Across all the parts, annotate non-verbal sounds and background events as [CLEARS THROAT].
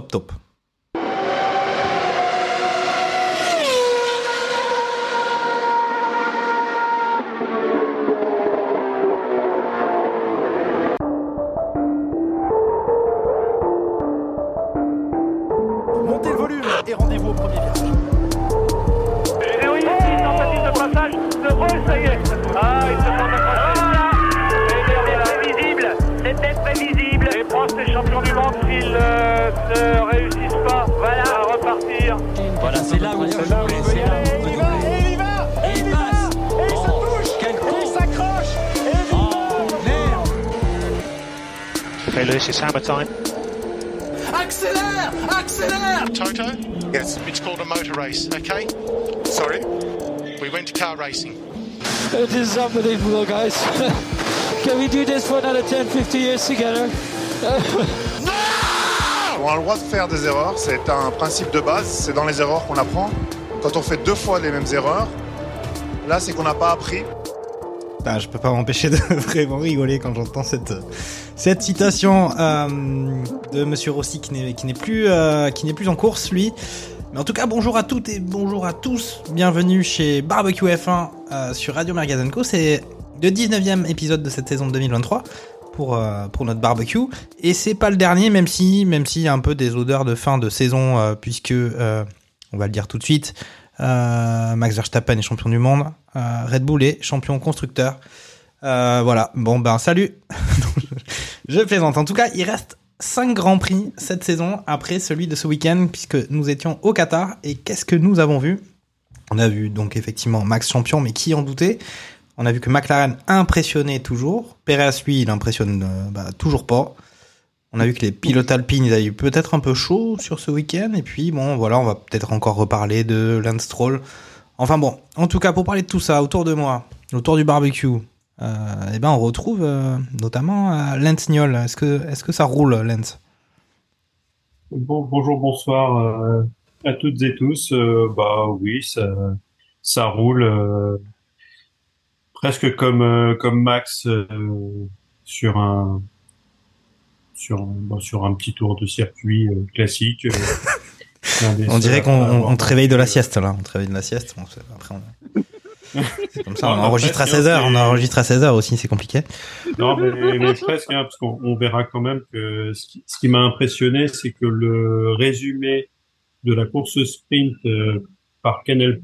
top. Lewis, it's hammer time. Accélère Accélère Toto? Yes. It's called a motor race, okay? Sorry? We went to car racing. It is unbelievable, guys. [LAUGHS] Can we do this for another 10, 50 years together? [LAUGHS] On a le droit de faire des erreurs, c'est un principe de base, c'est dans les erreurs qu'on apprend. Quand on fait deux fois les mêmes erreurs, là c'est qu'on n'a pas appris. Bah, je peux pas m'empêcher de [LAUGHS] vraiment rigoler quand j'entends cette cette citation euh, de Monsieur Rossi qui n'est plus euh, plus en course lui. Mais en tout cas, bonjour à toutes et bonjour à tous. Bienvenue chez Barbecue F1 euh, sur Radio Mergazenco. C'est le 19e épisode de cette saison de 2023 pour pour notre barbecue et c'est pas le dernier même si même s'il y a un peu des odeurs de fin de saison puisque on va le dire tout de suite Max Verstappen est champion du monde Red Bull est champion constructeur voilà bon ben salut [LAUGHS] je plaisante en tout cas il reste 5 grands prix cette saison après celui de ce week-end puisque nous étions au Qatar et qu'est-ce que nous avons vu? On a vu donc effectivement Max champion mais qui en doutait? On a vu que McLaren impressionnait toujours. Perez, lui, il impressionne euh, bah, toujours pas. On a vu que les pilotes alpines, ils avaient eu peut-être un peu chaud sur ce week-end. Et puis, bon, voilà, on va peut-être encore reparler de Lance Stroll. Enfin bon, en tout cas, pour parler de tout ça, autour de moi, autour du barbecue, eh ben, on retrouve euh, notamment euh, Lance Niol. Est-ce que, est-ce que ça roule, Bon, bonjour, bonsoir euh, à toutes et tous. Euh, bah oui, ça, ça roule euh, presque comme euh, comme Max euh, sur un sur un, bon, sur un petit tour de circuit euh, classique. euh, [LAUGHS] On dirait qu'on on, on te réveille de la sieste, là. On te réveille de la sieste. Bon, après, on... C'est comme ça, on enregistre à presque, 16h. hein, On enregistre à 16h aussi, c'est compliqué. Non, mais, mais presque, hein, parce qu'on on verra quand même que ce qui, ce qui m'a impressionné, c'est que le résumé de la course sprint euh, par Canal+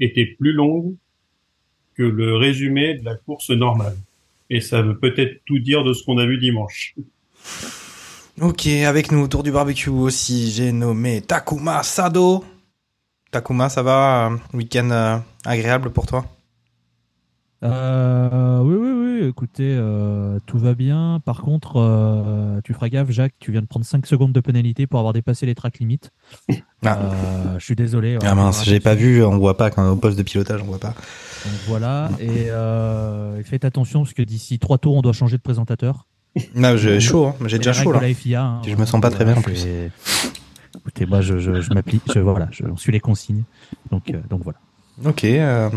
était plus long que le résumé de la course normale. Et ça veut peut-être tout dire de ce qu'on a vu dimanche. Ok, avec nous autour du barbecue aussi, j'ai nommé Takuma Sado. Takuma, ça va euh, Week-end euh, agréable pour toi? Euh, oui, oui, oui. Écoutez, euh, tout va bien. Par contre, euh, tu feras gaffe, Jacques. Tu viens de prendre 5 secondes de pénalité pour avoir dépassé les tracks limites. Ah. Euh, je suis désolé. Ah mince, j'ai pas vu, on voit pas quand on est au poste de pilotage, on voit pas. Donc voilà. Et euh, faites attention parce que d'ici 3 tours, on doit changer de présentateur. Non, j'ai chaud, hein. j'ai déjà chaud là. FIA, hein. Je me sens pas très bien en plus. Écoutez, moi, je, je, je m'applique. Je, voilà, je on suit les consignes. Donc, euh, donc voilà. Ok. euh,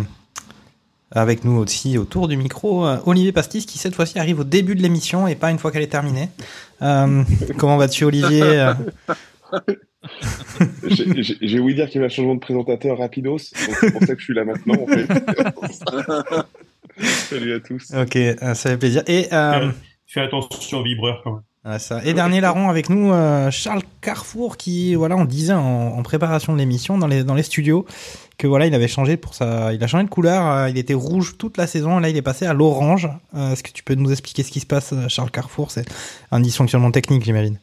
avec nous aussi autour du micro, euh, Olivier Pastis qui cette fois-ci arrive au début de l'émission et pas une fois qu'elle est terminée. Euh, comment vas-tu Olivier [LAUGHS] J'ai- ouï dire qu'il y avait un changement de présentateur rapidos, donc c'est pour ça que je suis là maintenant en fait. [LAUGHS] Salut à tous. Ok, euh, ça fait plaisir. Et euh, Fais attention aux vibreurs quand même. Ça. Et dernier larron avec nous, euh, Charles Carrefour, qui, voilà, on disait en, en préparation de l'émission dans les, dans les studios que voilà, il avait changé pour ça, il a changé de couleur, euh, il était rouge toute la saison, là il est passé à l'orange. Euh, Est-ce que tu peux nous expliquer ce qui se passe, Charles Carrefour? C'est un dysfonctionnement technique, j'imagine.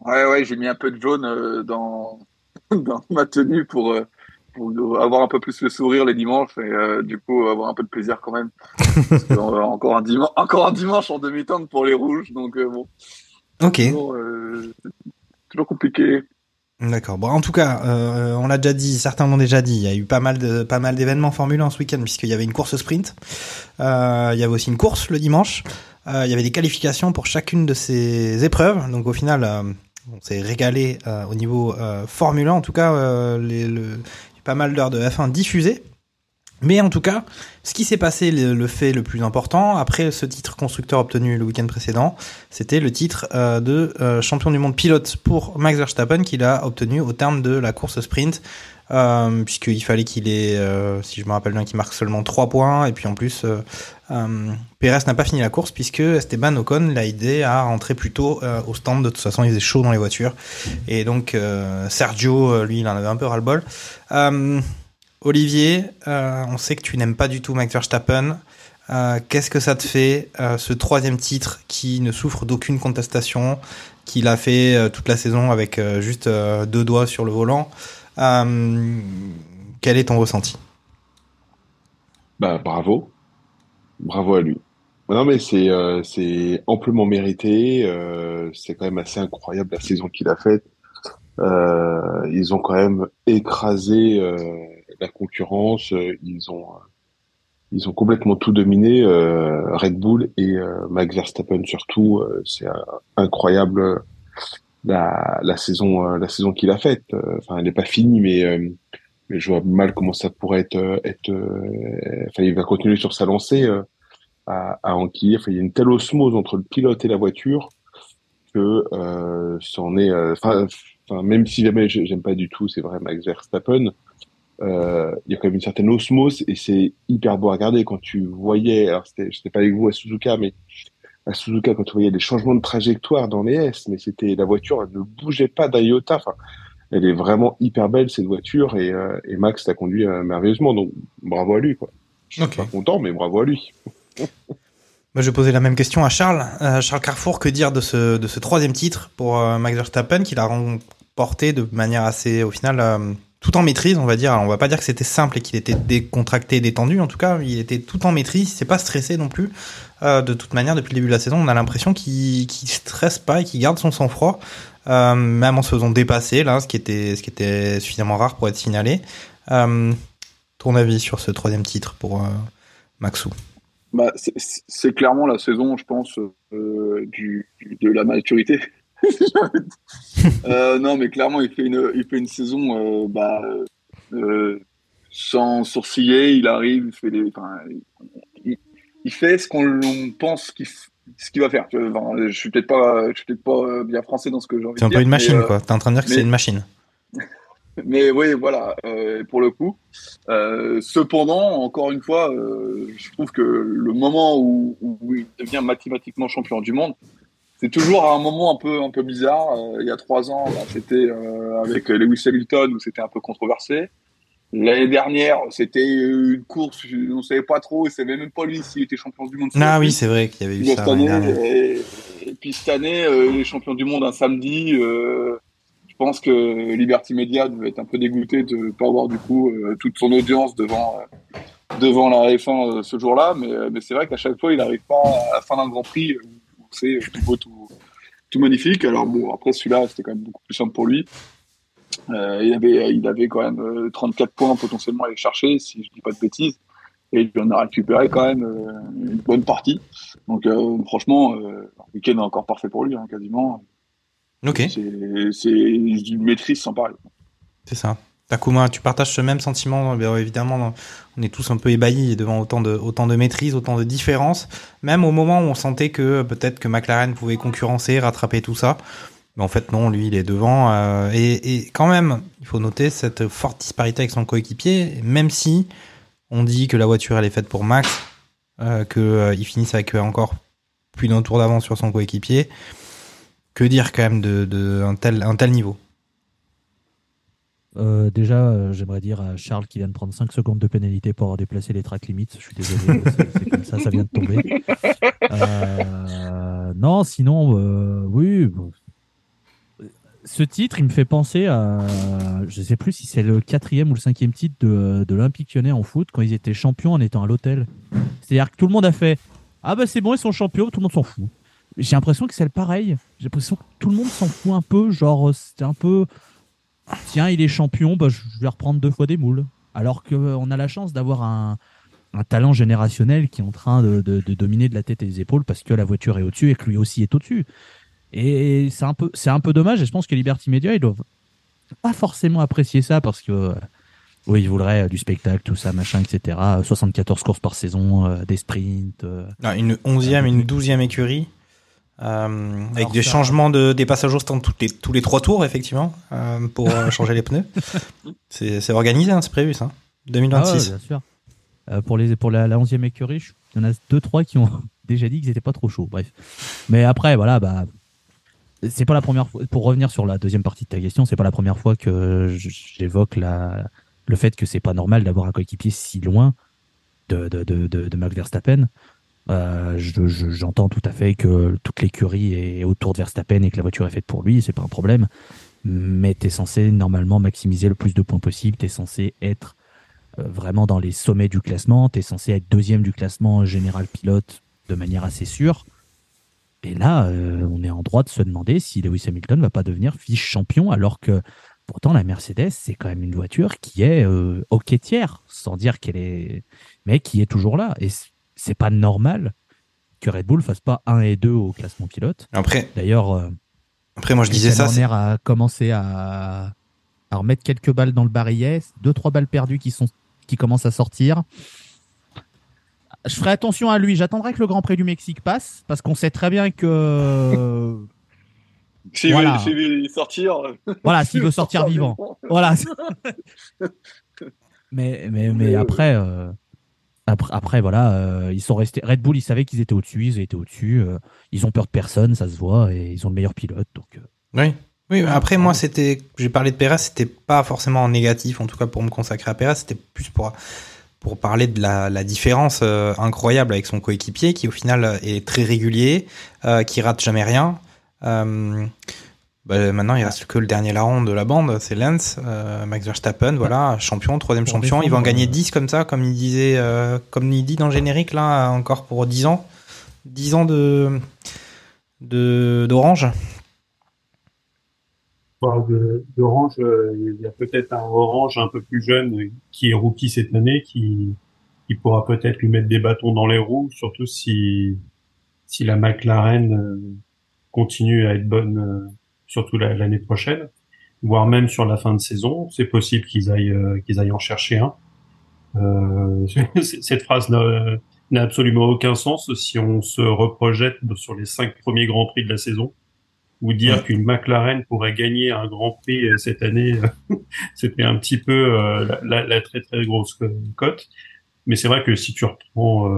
Ouais, ouais, j'ai mis un peu de jaune euh, dans, [LAUGHS] dans ma tenue pour, euh, pour avoir un peu plus le sourire les dimanches et euh, du coup avoir un peu de plaisir quand même. Que, euh, [LAUGHS] encore, un dimanche, encore un dimanche en demi-teinte pour les rouges, donc euh, bon. Ok. Toujours, euh, toujours compliqué. D'accord. Bon, en tout cas, euh, on l'a déjà dit, certains l'ont déjà dit. Il y a eu pas mal de pas mal d'événements Formule 1 ce week-end puisqu'il y avait une course sprint. Euh, il y avait aussi une course le dimanche. Euh, il y avait des qualifications pour chacune de ces épreuves. Donc au final, on s'est régalé au niveau Formule 1. En tout cas, les, le, pas mal d'heures de F1 diffusées. Mais en tout cas, ce qui s'est passé, le, fait le plus important, après ce titre constructeur obtenu le week-end précédent, c'était le titre euh, de euh, champion du monde pilote pour Max Verstappen qu'il a obtenu au terme de la course sprint, euh, puisqu'il fallait qu'il ait, euh, si je me rappelle bien, qu'il marque seulement 3 points, et puis en plus, euh, Perez n'a pas fini la course, puisque Esteban Ocon l'a aidé à rentrer plus tôt au stand, de toute façon il faisait chaud dans les voitures, et donc Sergio, lui, il en avait un peu ras-le-bol. Olivier, on sait que tu n'aimes pas du tout Max Verstappen. Qu'est-ce que ça te fait, ce troisième titre qui ne souffre d'aucune contestation, qu'il a fait toute la saison avec juste deux doigts sur le volant? Euh, Quel est ton ressenti? Bah, bravo. Bravo à lui. Non, mais c'est euh, amplement mérité. euh, c'est quand même assez incroyable la saison qu'il a faite. Ils ont quand même écrasé la concurrence. Ils ont ils ont complètement tout dominé. Red Bull et Max Verstappen surtout. c'est incroyable la la saison euh, la saison qu'il a faite. Euh, Enfin, elle n'est pas finie, mais euh, mais je vois mal comment ça pourrait être euh, être. euh, Enfin, il va continuer sur sa lancée. euh, à, à enquiller. Il y a une telle osmose entre le pilote et la voiture que euh, est. euh, Enfin, enfin, même si jamais j'ai- j'aime pas du tout, c'est vrai, Max Verstappen. Euh, il y a quand même une certaine osmose et c'est hyper beau à regarder quand tu voyais. Alors, c'était, j'étais pas avec vous à Suzuka, mais à Suzuka quand tu voyais les changements de trajectoire dans les S, mais c'était la voiture, elle ne bougeait pas d'un iota. Enfin, elle est vraiment hyper belle cette voiture et, euh, et Max l'a conduit euh, merveilleusement. Donc bravo à lui. Quoi. Je suis pas content, mais bravo à lui. [LAUGHS] Moi, je vais poser la même question à Charles. Euh, Charles Carrefour, que dire de ce, de ce troisième titre pour Max Verstappen qu'il a remporté de manière assez, au final, tout en maîtrise, on va dire. Alors, on va pas dire que c'était simple et qu'il était décontracté, détendu. En tout cas, il était tout en maîtrise. Il s'est pas stressé non plus. Euh, de toute manière, depuis le début de la saison, on a l'impression qu'il qu'il stresse pas et qu'il garde son sang-froid, euh, même en se faisant dépasser là, ce qui était, suffisamment rare pour être signalé. Euh, ton avis sur ce troisième titre pour Maxou? Bah, c'est- clairement la saison, je pense, de la maturité. [LAUGHS] non, mais clairement, il fait une, saison bah, sans sourciller. Il arrive, il fait des, il, fait ce qu'on pense qu'il f- ce qu'il va faire. Enfin, je suis peut-être pas, je suis peut-être pas euh, bien français dans ce que j'ai envie C'est un de peu dire. une mais, machine, euh, quoi. T'es en train de dire que mais- c'est une machine. [LAUGHS] mais oui, voilà, euh, pour le coup. Euh, cependant, encore une fois, euh, je trouve que le moment où, où il devient mathématiquement champion du monde, c'est toujours à un moment un peu, un peu bizarre. Il y a trois ans, c'était avec Lewis Hamilton où c'était un peu controversé. L'année dernière, c'était une course, on ne savait pas trop, il ne savait même pas lui s'il était champion du monde. Ah oui, c'est vrai qu'il y avait eu ça année, dernière. et, et puis cette année, euh, les champions du monde un samedi. euh, je pense que Liberty Media devait être un peu dégoûté de ne pas avoir du coup euh, toute son audience devant euh, devant la F1 euh, ce jour-là. Mais, euh, mais c'est vrai qu'à chaque fois, il n'arrive pas à la fin d'un Grand Prix où c'est tout beau, tout, tout magnifique. Alors bon, après celui-là, c'était quand même beaucoup plus simple pour lui. Euh, il avait il avait quand même euh, 34 points potentiellement à aller chercher, si je dis pas de bêtises. Et il en a récupéré quand même euh, une bonne partie. Donc euh, franchement, euh, le week-end est encore parfait pour lui, hein, quasiment. Ok. C'est une maîtrise sans pareil. C'est ça. Takuma, tu partages ce même sentiment Bien évidemment, on est tous un peu ébahis devant autant de, autant de maîtrise, autant de différences. Même au moment où on sentait que peut-être que McLaren pouvait concurrencer, rattraper tout ça. Mais en fait, non, lui, il est devant. euh, et, quand même, il faut noter cette forte disparité avec son coéquipier, même si on dit que la voiture, elle est faite pour Max, euh, qu'il finisse avec encore plus d'un tour d'avance sur son coéquipier. Que dire quand même de, tel, un tel niveau? Euh, déjà, euh, j'aimerais dire à Charles qui vient de prendre 5 secondes de pénalité pour avoir déplacé les track limits. Je suis désolé, c'est comme ça, ça vient de tomber. Euh, non, sinon, euh, oui. Ce titre, il me fait penser à. Je sais plus si c'est le quatrième ou le cinquième titre de, de l'Olympique lyonnais en foot quand ils étaient champions en étant à l'hôtel. C'est-à-dire que tout le monde a fait Ah bah c'est bon, ils sont champions, tout le monde s'en fout. J'ai l'impression que c'est le pareil. J'ai l'impression que tout le monde s'en fout un peu. Genre, euh, c'était un peu tiens, il est champion, bah, je vais reprendre deux fois des moules. Alors qu'on a la chance d'avoir un, talent générationnel qui est en train de- de dominer de la tête et des épaules parce que la voiture est au-dessus et que lui aussi est au-dessus. Et c'est un peu, c'est un peu dommage. Et je pense que Liberty Media, ils doivent pas forcément apprécier ça parce que euh, Oui, il voudrait euh, du spectacle, tout ça, machin, etc. Euh, 74 courses par saison, euh, des sprints. euh, Ah, une onzième, une douzième écurie. euh, avec des ça- changements de des passages au stand toutes les, tous les trois tours effectivement euh, pour euh, [LAUGHS] changer les pneus. C'est c'est organisé, hein, c'est prévu ça. Ah ouais, 2026. bien sûr. Euh, pour les pour la, la 11e écurie, il y en a deux trois qui ont [LAUGHS] déjà dit qu'ils étaient pas trop chauds. Bref. Mais après voilà, bah c'est pas la première fois pour revenir sur la deuxième partie de ta question, c'est pas la première fois que j'évoque le fait que c'est pas normal d'avoir un coéquipier si loin de Max Verstappen. Euh, je- je- J'entends tout à fait que toute l'écurie est autour de Verstappen et que la voiture est faite pour lui, c'est pas un problème. Mais tu es censé normalement maximiser le plus de points possible, tu es censé être euh, vraiment dans les sommets du classement, tu es censé être deuxième du classement général pilote de manière assez sûre. Et là, euh, on est en droit de se demander si Lewis Hamilton va pas devenir vice-champion, alors que pourtant la Mercedes, c'est quand même une voiture qui est euh, hockeytière, sans dire qu'elle est... mais qui est toujours là. Et c'est pas normal que Red Bull fasse pas 1 et 2 au classement pilote. Après, D'ailleurs, euh, après moi je disais ça. Horner a commencé à, à remettre quelques balles dans le barillet, deux trois balles perdues qui sont qui commencent à sortir. Je ferai attention à lui. J'attendrai que le Grand Prix du Mexique passe parce qu'on sait très bien que [LAUGHS] S'il Voilà. veut, sortir. voilà s'il veut sortir vivant. Voilà. [LAUGHS] mais mais mais après euh, après après voilà euh, ils sont restés Red Bull ils savaient qu'ils étaient au-dessus ils étaient au-dessus euh, ils ont peur de personne ça se voit et ils ont le meilleur pilote donc euh, Oui. Oui, après moi c'était j'ai parlé de Perez, c'était pas forcément en négatif en tout cas pour me consacrer à Perez, c'était plus pour pour parler de la, la différence euh, incroyable avec son coéquipier qui au final est très régulier, euh, qui rate jamais rien. Euh, bah, maintenant il reste que le dernier larron de la bande, c'est Lance, euh, Max Verstappen, voilà, champion, troisième Pour champion, il va en gagner euh, 10 comme ça, comme il disait, comme il dit dans le générique là, encore pour 10 ans, 10 ans de d'orange. De- d'Orange, euh, il y a peut-être un Orange un peu plus jeune qui est rookie cette année, qui, qui pourra peut-être lui mettre des bâtons dans les roues, surtout si, si la McLaren euh, continue à être bonne, euh, surtout la- l'année prochaine, voire même sur la fin de saison. C'est possible qu'ils aillent, qu'ils aillent en chercher un. Euh, [LAUGHS] cette phrase n'a absolument aucun sens si on se reprojette sur les cinq premiers grands prix de la saison ou dire qu'une McLaren pourrait gagner un Grand Prix euh, cette année, euh, [LAUGHS] c'était un petit peu euh, la, la- la très très grosse co- cote. Mais c'est vrai que si tu reprends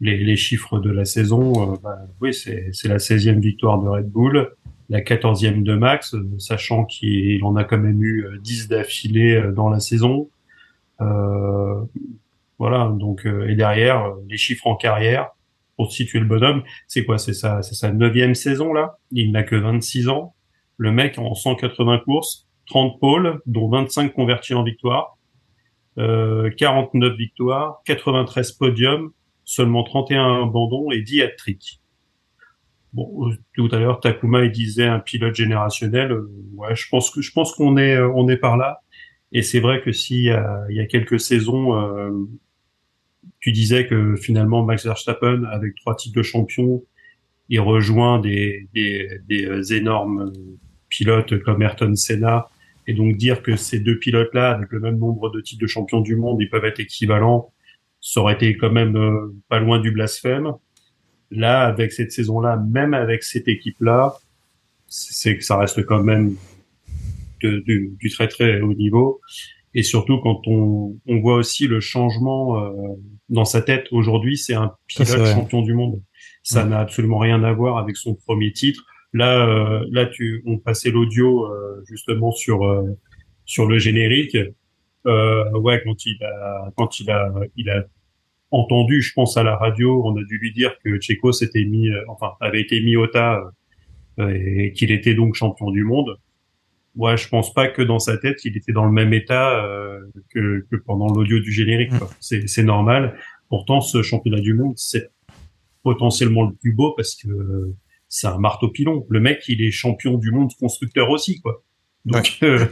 les, les chiffres de la saison, bah, oui, c'est la 16e victoire de Red Bull, la 14e de Max, sachant qu'il en a quand même eu euh, 10 d'affilée dans la saison. Euh, voilà, donc et derrière les chiffres en carrière pour situer le bonhomme, c'est quoi? C'est sa sa neuvième saison là? Il n'a que 26 ans. Le mec en 180 courses, 30 pôles, dont 25 convertis en victoire, euh, 49 victoires, 93 podiums, seulement 31 abandons et 10 hat-tricks. Bon, euh, tout à l'heure Takuma il disait un pilote générationnel. euh, ouais, je pense que je pense qu'on est euh, on est par là. Et c'est vrai que a, il y a quelques saisons, euh, tu disais que finalement Max Verstappen, avec trois titres de champion, il rejoint des, des, des euh, énormes pilotes comme Ayrton Senna. Et donc dire que ces deux pilotes-là, avec le même nombre de titres de champion du monde, ils peuvent être équivalents, ça aurait été quand même euh, pas loin du blasphème. Là, avec cette saison-là, même avec cette équipe-là, c'est que ça reste quand même de- du, du très très haut niveau. Et surtout quand on, on voit aussi le changement euh, dans sa tête aujourd'hui, c'est un pilote champion du monde. Ça Ouais. n'a absolument rien à voir avec son premier titre. Là, euh, là, tu, on passait l'audio euh, justement sur euh, sur le générique. Euh, ouais, quand il a quand il a il a entendu, je pense à la radio, on a dû lui dire que Checo s'était mis, euh, enfin avait été mis au tas euh, et qu'il était donc champion du monde. Ouais, je pense pas que dans sa tête, il était dans le même état euh, que, que pendant l'audio du générique. quoi. C'est, normal. Pourtant, ce championnat du monde, c'est potentiellement le plus beau parce que euh, c'est un marteau pilon. Le mec, il est champion du monde constructeur aussi, quoi. Donc, euh,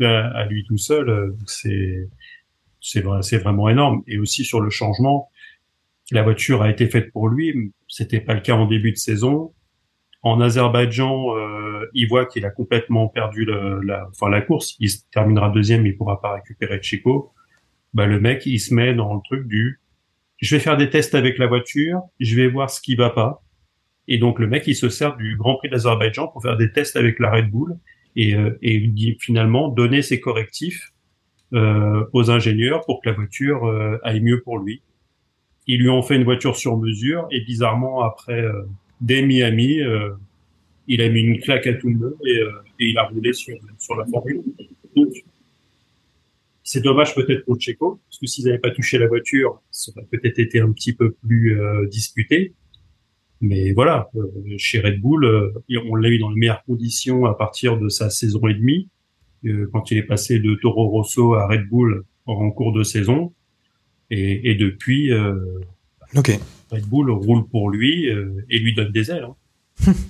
[LAUGHS] à lui tout seul, euh, c'est c'est vrai, c'est vraiment énorme. Et aussi sur le changement, la voiture a été faite pour lui. C'était pas le cas en début de saison. En Azerbaïdjan, euh, il voit qu'il a complètement perdu le, la, enfin la course. Il terminera deuxième, il pourra pas récupérer Chico. Bah le mec, il se met dans le truc du, je vais faire des tests avec la voiture, je vais voir ce qui va pas. Et donc le mec, il se sert du Grand Prix d'Azerbaïdjan pour faire des tests avec la Red Bull et, euh, et finalement donner ses correctifs euh, aux ingénieurs pour que la voiture euh, aille mieux pour lui. Ils lui ont fait une voiture sur mesure et bizarrement après euh, dès Miami, euh, il a mis une claque à tout le monde et, euh, et il a roulé sur, sur la Formule 1. Donc c'est dommage peut-être pour Checo parce que s'ils n'avaient pas touché la voiture, ça aurait peut-être été un petit peu plus euh, disputé. Mais voilà, euh, chez Red Bull, euh, on l'a eu dans les meilleures conditions à partir de sa saison et demie, euh, quand il est passé de Toro Rosso à Red Bull en cours de saison. Et, et depuis, Ok. Red Bull roule pour lui euh, et lui donne des ailes. hein. [LAUGHS]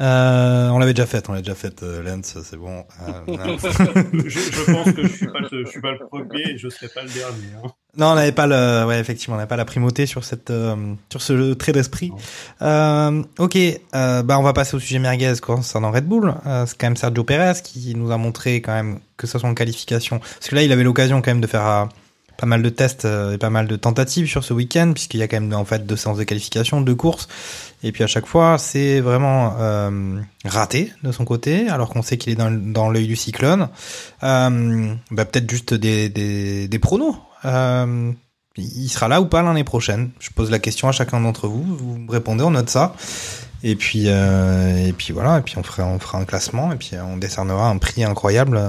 Euh, on l'avait déjà fait, on l'a déjà fait, euh, Lance, c'est bon. Euh, [LAUGHS] je, je pense que je suis pas, le- je suis pas le premier et je serai pas le dernier. hein. Non, on n'avait pas le, ouais, effectivement, on n'avait pas la primauté sur cette, euh, sur ce trait d'esprit. Euh, ok, euh, bah on va passer au sujet merguez concernant Red Bull. Euh, c'est quand même Sergio Perez qui nous a montré quand même que ce soit en qualification, parce que là il avait l'occasion quand même de faire euh, pas mal de tests euh, et pas mal de tentatives sur ce week-end, puisqu'il y a quand même en fait deux séances de qualification, deux courses, et puis à chaque fois c'est vraiment euh, raté de son côté, alors qu'on sait qu'il est dans, l'œil du cyclone. Euh, bah, peut-être juste des, pronos. Il sera là ou pas l'année prochaine? Je pose la question à chacun d'entre vous. Vous me répondez, on note ça. Et puis, voilà. Et puis on fera, on fera un classement. Et puis on décernera un prix incroyable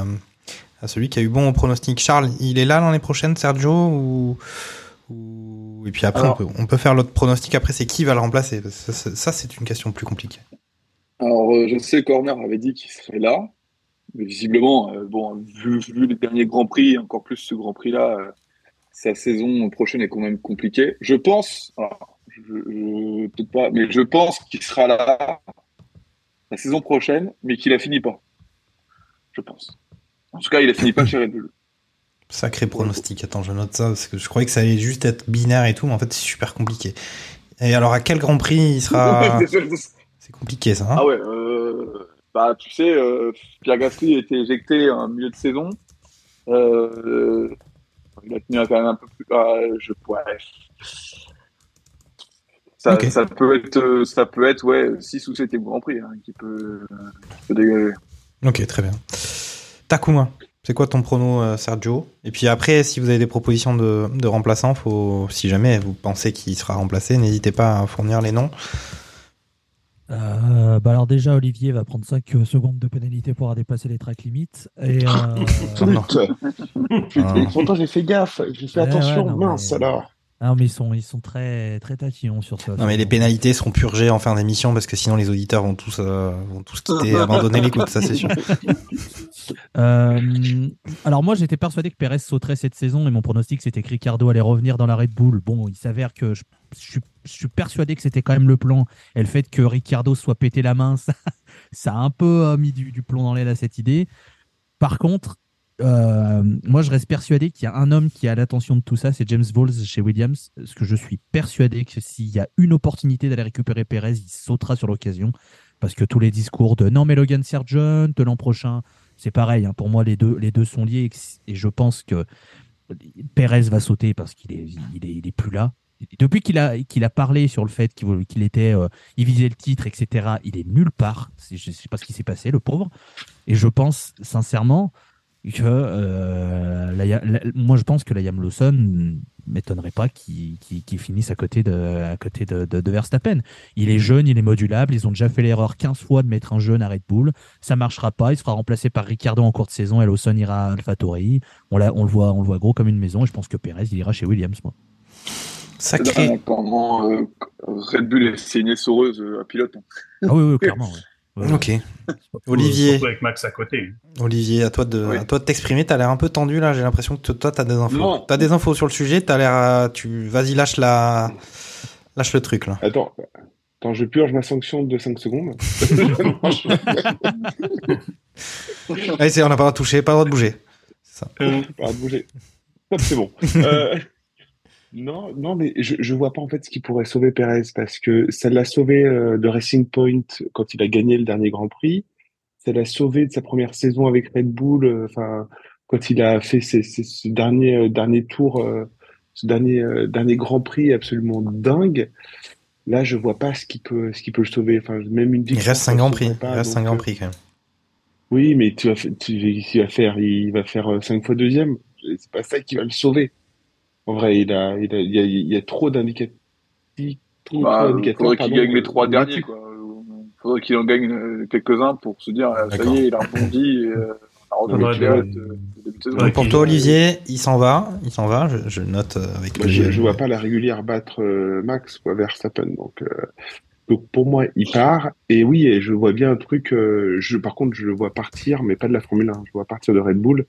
à celui qui a eu bon au pronostic. Charles, il est là l'année prochaine, Sergio ou, ou- Et puis après, Alors- on, peut, on peut faire l'autre pronostic. Après, c'est qui va le remplacer? Ça, ça, ça, c'est une question plus compliquée. Alors, euh, je sais, Corner avait dit qu'il serait là, mais visiblement, euh, bon, vu, vu les derniers Grands Prix, encore plus ce Grand Prix-là, euh, sa saison prochaine est quand même compliquée. Je pense, alors, je, je- peut-être pas, mais je pense qu'il sera là la saison prochaine, mais qu'il a fini pas. Je pense. En tout cas, il a fini pas chez Red Bull. Sacré pronostic. Attends, je note ça parce que je croyais que ça allait juste être binaire et tout, mais en fait, c'est super compliqué. Et alors, à quel Grand Prix il sera [LAUGHS] C'est compliqué, ça. Hein Ah ouais, euh, bah tu sais, euh, Pierre Gasly a été éjecté en milieu de saison. Euh, il a tenu quand même un peu plus. Ah, je, ouais. Ça, ça peut être, ça peut être ouais, 6 ou 7 Grand Prix hein, qui peut, qui peut dégager. Ok, très bien. Takuma, c'est quoi ton prono, euh, Sergio? Et puis après, si vous avez des propositions de, de remplaçants, faut, si jamais vous pensez qu'il sera remplacé, n'hésitez pas à fournir les noms. Euh, bah alors déjà, Olivier va prendre 5 secondes de pénalité pour avoir dépassé les track limites. Et, euh, non. [LAUGHS] Putain, [LAUGHS] pourtant j'ai fait gaffe, j'ai fait Ouais, attention, ouais, non, mince mais- alors. Ah, non, mais ils sont, ils sont très, très tatillons sur ça. Non mais les pénalités seront purgées en fin d'émission parce que sinon les auditeurs vont tous euh, vont tous quitter, et [LAUGHS] abandonner l'écoute, ça c'est sûr. [LAUGHS] Euh, alors moi j'étais persuadé que Perez sauterait cette saison et mon pronostic c'était que Ricardo allait revenir dans la Red Bull. Bon, il s'avère que je, je suis- je suis persuadé que c'était quand même le plan et le fait que Ricardo soit pété la main, [LAUGHS] ça, ça a un peu euh, mis du, du plomb dans l'aile à cette idée. Par contre, euh, moi je reste persuadé qu'il y a un homme qui a l'attention de tout ça, c'est James Bowles chez Williams, parce que je suis persuadé que s'il y a une opportunité d'aller récupérer Perez, il sautera sur l'occasion. Parce que tous les discours de non mais Logan Sargent l'an prochain, c'est pareil. hein. Pour moi, les deux, les deux sont liés et je pense que Perez va sauter parce qu'il est, il est, plus là. Depuis qu'il a, qu'il a parlé sur le fait qu'il était, euh, il visait le titre, etc. Il est nulle part. Je sais pas ce qui s'est passé, le pauvre. Et je pense sincèrement que euh, la- la- moi, je pense que la Liam Lawson m'étonnerait pas qu'il qu'il- qu'il finisse à côté de, à côté de, de, de Verstappen. Il est jeune, il est modulable. Ils ont déjà fait l'erreur 15 fois de mettre un jeune à Red Bull. Ça marchera pas. Il sera remplacé par Ricardo en cours de saison et Lawson ira à AlphaTauri. On, l'a- on le voit, on le voit gros comme une maison. Et je pense que Perez, il ira chez Williams, moi. Sacré. Pendant euh, Red Bull, c'est une essoreuse euh, à pilote. hein. Ah oui, oui, clairement. [LAUGHS] ouais. Ok. Olivier, Surtout avec Max à côté. Olivier, à toi de, Oui. à toi de t'exprimer. T'as l'air un peu tendu là. J'ai l'impression que toi t'as des infos. T'as des infos sur le sujet. T'as l'air, à- tu, vas-y lâche la, lâche le truc là. Attends, attends, je purge ma sanction de 5 secondes. [LAUGHS] [LAUGHS] Allez, c'est, on n'a pas le droit de toucher, pas le droit de bouger. C'est ça. Pas de bouger. Hop, c'est bon. Euh, Non, non, mais je, je vois pas en fait ce qui pourrait sauver Perez parce que ça l'a sauvé euh, de Racing Point quand il a gagné le dernier Grand Prix. Ça l'a sauvé de sa première saison avec Red Bull. euh, Enfin, quand il a fait ses, ses- ce dernier euh, dernier tour, ce dernier dernier Grand Prix absolument dingue. Là, je vois pas ce qui peut ce qui peut le sauver. Enfin, même une Il victoire, reste ça 5 le Grands Prix. Il reste 5 donc, Grands euh, Prix quand même. Oui, mais tu vas, tu, il va faire, il va faire euh, cinq fois deuxième. C'est pas ça qui va le sauver. En vrai, il a, il a, il y a, il y a trop d'indicateurs. Trop, Bah, trop d'indicateurs, faudrait qu'il gagne les trois derniers, quoi. Faudrait qu'il en gagne euh, quelques-uns pour se dire, ah, ça y est, il a rebondi, et, euh, on a de- euh, de pour toi, Olivier, il s'en va. Il s'en va. Je, je note avec Moi, je, je vois pas la régulière battre euh, Max quoi, Verstappen. Donc, euh, donc pour moi, il part. Et oui, et je vois bien un truc. euh, je, par contre, je le vois partir, mais pas de la Formule 1. Je vois partir de Red Bull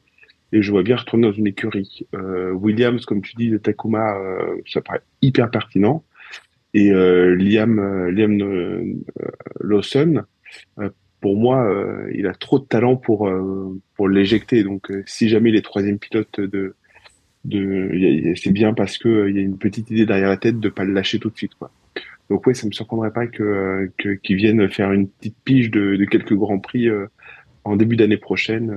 et je vois bien retourner dans une écurie. Euh, Williams, comme tu dis, de Takuma, euh, ça paraît hyper pertinent. Et euh, Liam, Liam Lawson, pour moi, euh, il a trop de talent pour euh, pour l'éjecter. Donc, si jamais il est troisième pilote de de, c'est bien parce que il y a une petite idée derrière la tête de pas le lâcher tout de suite, quoi. Donc ouais, ça me surprendrait pas que que viennent faire une petite pige de, de quelques grands prix en début d'année prochaine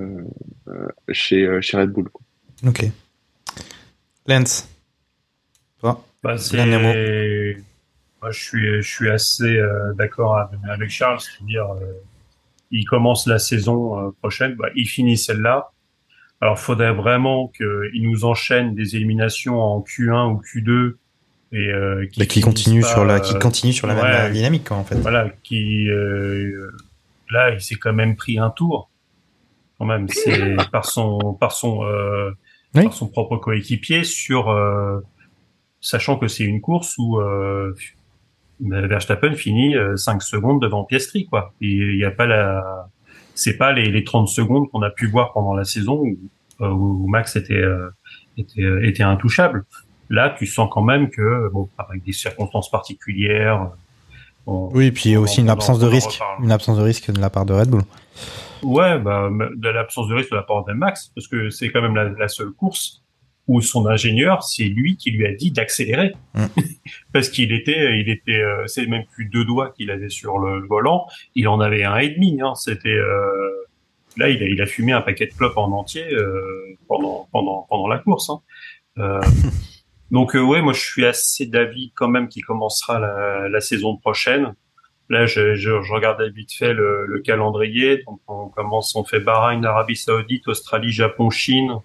euh, euh, chez euh, chez Red Bull. quoi. Ok. Lance. Toi. Bah, Dernier mot. c'est, moi, je suis, je suis assez euh, d'accord avec, Charles, c'est-à-dire, euh, il commence la saison euh, prochaine, bah, il finit celle-là. Alors, faudrait vraiment qu'il nous enchaîne des éliminations en Q1 ou Q2 et euh, Bah, qui continue pas, sur la, euh, qui continue sur la même ouais, dynamique, quoi, en fait. voilà, qui euh, là, il s'est quand même pris un tour. Quand même, c'est [LAUGHS] par son par son euh, Oui. par son propre coéquipier sur euh, sachant que c'est une course où euh, Verstappen finit 5 secondes devant Piastri quoi. Il y a pas la c'est pas les, les 30 secondes qu'on a pu voir pendant la saison où, euh, où Max était euh, était était intouchable. Là, tu sens quand même que bon avec des circonstances particulières on- Oui, et puis on aussi une absence de risque, une absence de risque de la part de Red Bull. Ouais, bah, de l'absence de risque de la part de Max, parce que c'est quand même la, la seule course où son ingénieur, c'est lui qui lui a dit d'accélérer. Mm. [LAUGHS] parce qu'il était, il était, euh, c'est même plus deux doigts qu'il avait sur le volant, il en avait un et demi, hein. C'était, euh, là, il a, il a fumé un paquet de clopes en entier, euh, pendant, pendant, pendant la course, hein. [LAUGHS] Euh, donc, euh, ouais, moi, je suis assez d'avis quand même qu'il commencera la, la saison prochaine. Là, je, je, je regardais vite fait le, le calendrier. Donc, on commence, on fait Bahreïn, Arabie Saoudite, Australie, Japon, Chine.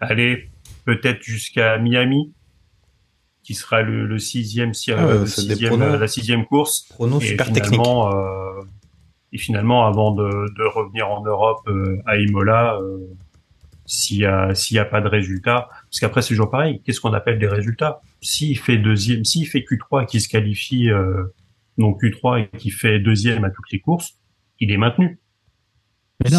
Allez, peut-être jusqu'à Miami, qui sera le, le sixième, si- Ah euh, le sixième, pronos. euh, la sixième course. Pronos Et super finalement, euh, et finalement, avant de, de revenir en Europe euh, à Imola, euh, s'il y a s'il y a pas de résultat, parce qu'après c'est toujours pareil. Qu'est-ce qu'on appelle des résultats? S'il fait deuxième, s'il fait Q3 et qu'il se qualifie euh, non Q3 et qu'il fait deuxième à toutes les courses, il est maintenu.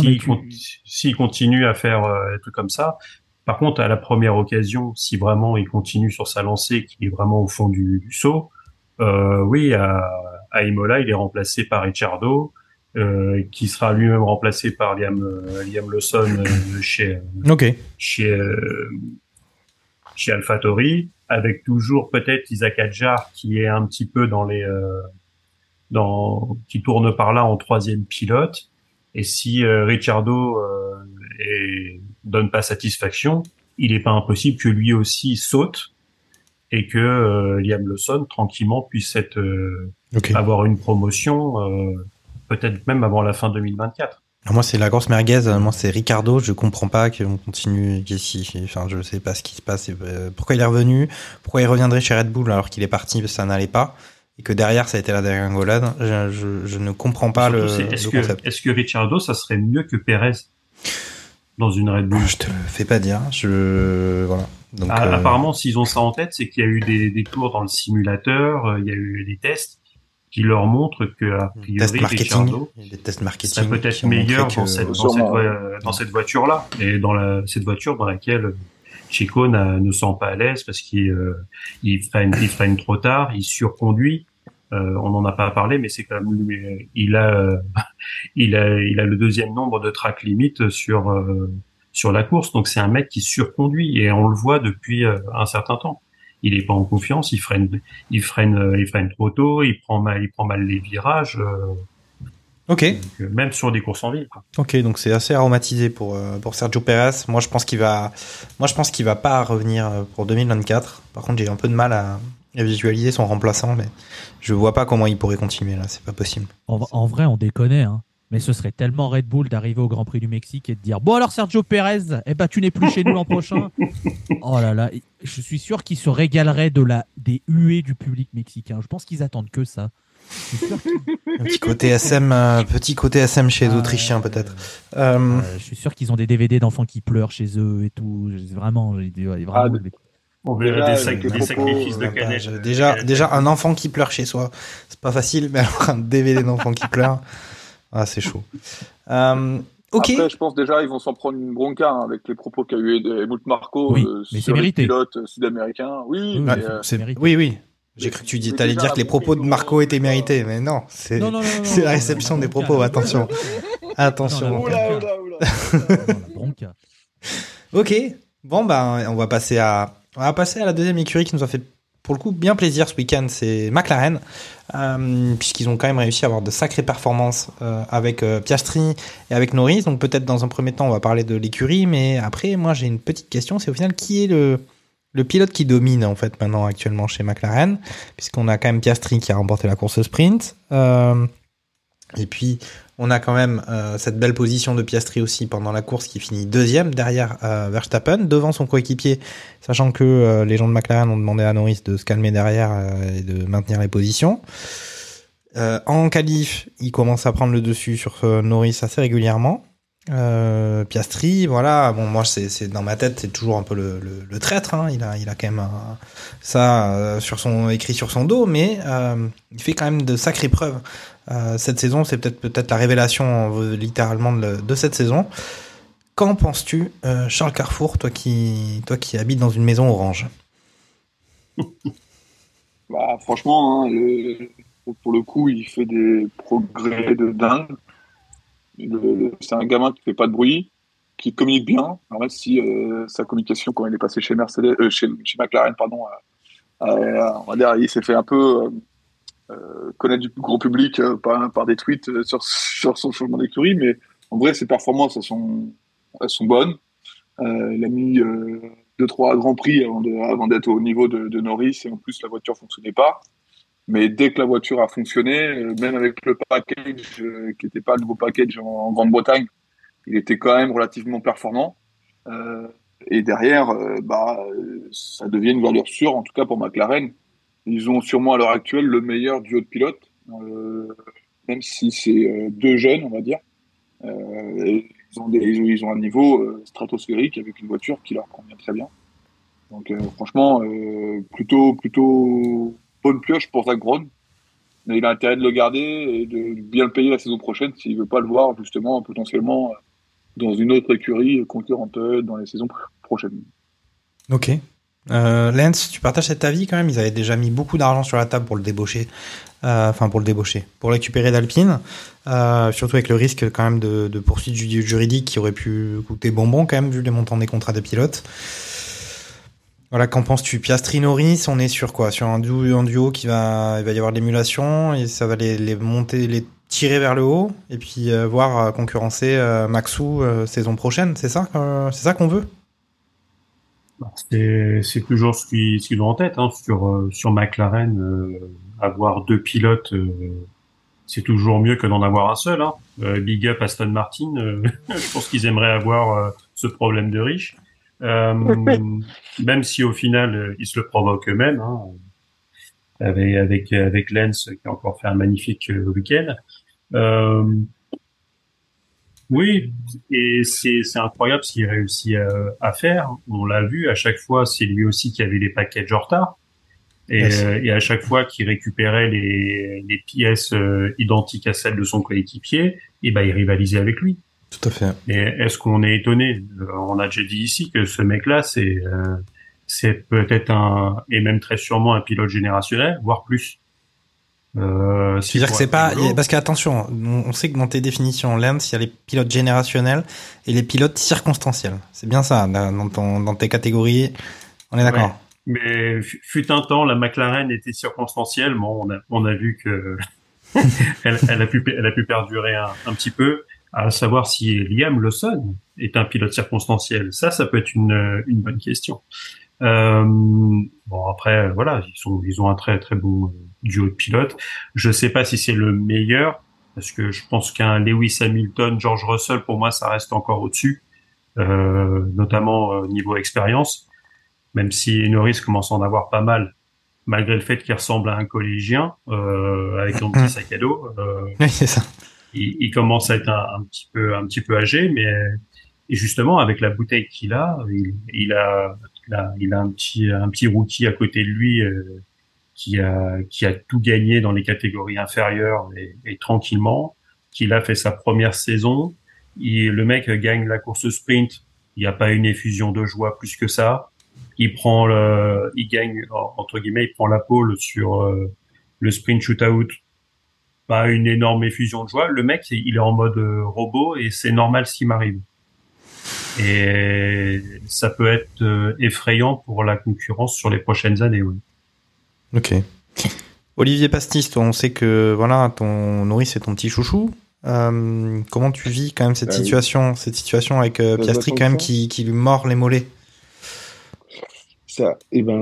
S'il tu- con- s'il continue à faire euh, des trucs comme ça, par contre, à la première occasion, si vraiment il continue sur sa lancée, qu'il est vraiment au fond du, du saut, euh, oui, à, à Imola, il est remplacé par Ricciardo, euh, qui sera lui-même remplacé par Liam, euh, Liam Lawson euh, chez, Ok. chez, euh, chez AlphaTauri, avec toujours peut-être Isaac Adjar qui est un petit peu dans les, euh, dans, qui tourne par là en troisième pilote. Et si euh, Ricciardo euh, est- donne pas satisfaction, il n'est pas impossible que lui aussi saute et que euh, Liam Lawson tranquillement puisse être euh, avoir une promotion, euh, peut-être même avant la fin 2024. Alors moi, c'est la grosse merguez. Moi, c'est Ricardo. Je comprends pas qu'on continue ici. Enfin, je sais pas ce qui se passe. et, euh, Pourquoi il est revenu Pourquoi il reviendrait chez Red Bull alors qu'il est parti Ça n'allait pas. Et que derrière, ça a été la dégringolade. Je, je, je ne comprends pas le, Surtout, est-ce le que, concept. est-ce que Ricciardo, ça serait mieux que Perez dans une Red Bull? Je te le fais pas dire. Je voilà. Donc Ah, euh, Apparemment, s'ils ont ça en tête, c'est qu'il y a eu des, des tours dans le simulateur, euh, il y a eu des tests qui leur montrent que a test priori marketing, Ricciardo des tests marketing serait peut-être meilleur que- dans cette, dans cette, ouais. dans cette voiture-là et dans la, cette voiture dans laquelle Chico ne sent pas à l'aise parce qu'il euh, il freine, il freine trop tard, il surconduit. Euh, on n'en a pas parlé, mais c'est quand même lui- il a, euh, [LAUGHS] il a, il a le deuxième nombre de track limite sur euh, sur la course. Donc c'est un mec qui surconduit et on le voit depuis euh, un certain temps. Il est pas en confiance, il freine, il freine, euh, il freine trop tôt, il prend mal, il prend mal les virages. euh, Ok. donc, euh, même sur des courses en ville. quoi. Ok, donc c'est assez aromatisé pour euh, pour Sergio Perez. Moi, je pense qu'il va, moi, je pense qu'il va pas revenir pour 2024. Par contre, j'ai un peu de mal à, à visualiser son remplaçant, mais je vois pas comment il pourrait continuer là. C'est pas possible. En, en vrai, on déconne, hein. Mais ce serait tellement Red Bull d'arriver au Grand Prix du Mexique et de dire Bon, alors Sergio Pérez, eh ben, tu n'es plus chez nous l'an prochain. [LAUGHS] Oh là là, je suis sûr qu'ils se régaleraient de la, des huées du public mexicain. Je pense qu'ils attendent que ça. Un petit côté SM, euh, petit côté SM chez les Ah, Autrichiens peut-être. Euh, Euh, je suis sûr qu'ils ont des DVD d'enfants qui pleurent chez eux et tout. Vraiment, vraiment Ah, des- On verrait Déjà, des, sac- des propos, sacrifices de bah, euh, déjà, déjà un enfant qui pleure chez soi, c'est pas facile, mais alors un DVD d'enfant qui pleure, ah c'est chaud. Euh, ok. Après, je pense déjà ils vont s'en prendre une bronca hein, avec les propos qu'a eu Helmut Marco Oui, euh, mais sur les mérité. pilotes euh, sud-américains. Oui, Oui, mais, euh, C'est- mérité. oui, oui. J'ai cru que tu dis, déjà, dire que les propos de Marco étaient mérités, mais non, c'est la non, réception des propos. Attention, attention. Ok. Bon ben, on va passer à, on va passer à la deuxième écurie qui nous a fait pour le coup bien plaisir ce week-end, c'est McLaren, euh, puisqu'ils ont quand même réussi à avoir de sacrées performances euh, avec euh, Piastri et avec Norris. Donc peut-être dans un premier temps on va parler de l'écurie, mais après moi j'ai une petite question, c'est au final qui est le le pilote qui domine en fait maintenant actuellement chez McLaren, puisqu'on a quand même Piastri qui a remporté la course sprint. Et puis, on a quand même euh, cette belle position de Piastri aussi pendant la course qui finit deuxième derrière euh, Verstappen, devant son coéquipier, sachant que euh, les gens de McLaren ont demandé à Norris de se calmer derrière euh, et de maintenir les positions. En qualif, il commence à prendre le dessus sur Norris assez régulièrement. Euh, Piastri, voilà, bon moi c'est dans ma tête c'est toujours un peu le, traître, hein. il a il a quand même ça euh, sur son écrit sur son dos, mais euh, il fait quand même de sacrées preuves. Cette saison, c'est peut-être peut-être la révélation littéralement de, cette saison. Qu'en penses-tu, Charles Carrefour, toi qui toi qui habites dans une maison orange? [LAUGHS] Bah, franchement, hein, pour le coup, il fait des progrès de dingue. C'est un gamin qui fait pas de bruit, qui communique bien. Alors même si euh, sa communication, quand il est passé chez Mercedes, euh, chez, chez McLaren, pardon, euh, on va dire, il s'est fait un peu connaître du gros public par, des tweets sur, sur son changement d'écurie, mais en vrai, ses performances, elles sont, sont bonnes. Il a mis deux trois grands prix avant d'être au niveau de, de Norris et en plus la voiture fonctionnait pas. Mais dès que la voiture a fonctionné, euh, même avec le package euh, qui n'était pas le nouveau package en, Grande-Bretagne, il était quand même relativement performant. Euh, et derrière, euh, bah, ça devient une valeur sûre, en tout cas pour McLaren. Ils ont sûrement à l'heure actuelle le meilleur duo de pilotes, euh, même si c'est deux jeunes, on va dire. Ils, ont des- ils, ont, un niveau stratosphérique avec une voiture qui leur convient très bien. Donc franchement, plutôt plutôt bonne pioche pour Zach Brown. Mais il a intérêt de le garder et de bien le payer la saison prochaine s'il veut pas le voir justement potentiellement euh, dans une autre écurie concurrente euh, dans les saisons pr- prochaines. Ok. Euh, tu partages cet avis quand même? Ils avaient déjà mis beaucoup d'argent sur la table pour le débaucher, Euh, enfin pour le débaucher, pour récupérer d'Alpine, surtout avec le risque quand même de, de poursuites ju- juridiques qui auraient pu coûter bonbon quand même vu les montants des contrats des pilotes. Voilà, qu'en penses-tu? Piastri Norris, on est sur quoi? Sur un duo, un duo qui va, il va y avoir de l'émulation et ça va les, les monter, les tirer vers le haut et puis euh, voir euh, concurrencer euh, Maxou euh, saison prochaine. C'est ça, euh, c'est ça qu'on veut? C'est c'est toujours ce qu'ils ont en tête hein, sur euh, sur McLaren. avoir deux pilotes, c'est toujours mieux que d'en avoir un seul. Hein. Big up Aston Martin. [LAUGHS] je pense qu'ils aimeraient avoir ce problème de riche. Euh, même si au final euh, ils se le provoquent eux-mêmes. Hein, avec avec avec Lens qui a encore fait un magnifique euh, week-end. Euh, oui, et c'est c'est incroyable ce qu'il réussit à, à faire. On l'a vu à chaque fois, c'est lui aussi qui avait les packages en retard. Et, et à chaque fois qu'il récupérait les, les pièces identiques à celles de son coéquipier, et ben il rivalisait avec lui. Tout à fait. Et est-ce qu'on est étonné? Euh, On a déjà dit ici que ce mec-là, c'est euh, c'est peut-être un et même très sûrement un pilote générationnel, voire plus. Euh, Tu veux dire que c'est pas parce qu'attention, on sait que dans tes définitions Lens, il y a les pilotes générationnels et les pilotes circonstanciels. C'est bien ça dans, ton- dans tes catégories. On est d'accord. Mais fu- fut un temps, la McLaren était circonstancielle. Bon, on a, on a vu que [LAUGHS] elle, elle a pu, elle a pu perdurer un, un petit peu. À savoir si Liam Lawson est un pilote circonstanciel. Ça, ça peut être une, une bonne question. Euh, bon, après, voilà, ils sont, ils ont un très, très bon euh, duo de pilotes. Je sais pas si c'est le meilleur, parce que je pense qu'un Lewis Hamilton, George Russell, pour moi, ça reste encore au-dessus, euh, notamment euh, niveau expérience même si Norris commence à en avoir pas mal, malgré le fait qu'il ressemble à un collégien euh, avec un petit sac à dos. Euh, Oui, c'est ça. Il, il commence à être un, petit peu un petit peu âgé, mais justement avec la bouteille qu'il a, il, il a il a un petit un petit rookie à côté de lui euh, qui a qui a tout gagné dans les catégories inférieures et, et tranquillement, qu'il a fait sa première saison. Il, le mec gagne la course sprint. Il n'y a pas une effusion de joie plus que ça il prend le, il gagne entre guillemets, il prend la pole sur euh, le sprint shootout. Pas une énorme effusion de joie. Le mec, il est en mode euh, robot et c'est normal ce qui m'arrive. Et ça peut être euh, effrayant pour la concurrence sur les prochaines années. Oui. Ok. Olivier Pastis, toi, on sait que voilà, ton Norris c'est ton petit chouchou. Euh, comment tu vis quand même cette Bah oui. situation, cette situation avec euh, Piastri quand même qui, qui lui mord les mollets? Ça, eh ben,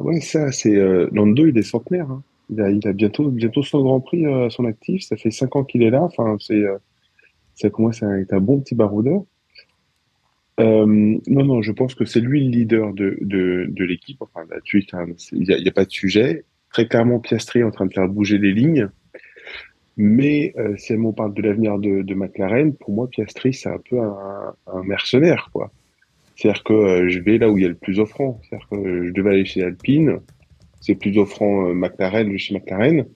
ouais, ça, c'est euh, Lando, il est centenaire. hein. Il a, il a bientôt, bientôt son Grand Prix euh, à son actif. Ça fait cinq ans qu'il est là. Enfin, c'est, euh, ça commence à un bon petit baroudeur. Euh, non, non, je pense que c'est lui le leader de, de, de l'équipe. Enfin, là-dessus, il n'y a, a pas de sujet. Très clairement, Piastri est en train de faire bouger les lignes. Mais euh, si on parle de l'avenir de, de McLaren, pour moi, Piastri, c'est un peu un, un mercenaire, quoi. C'est-à-dire que euh, je vais là où il y a le plus offrant. C'est-à-dire que euh, je devais aller chez Alpine, c'est plus offrant euh, McLaren, je vais chez McLaren.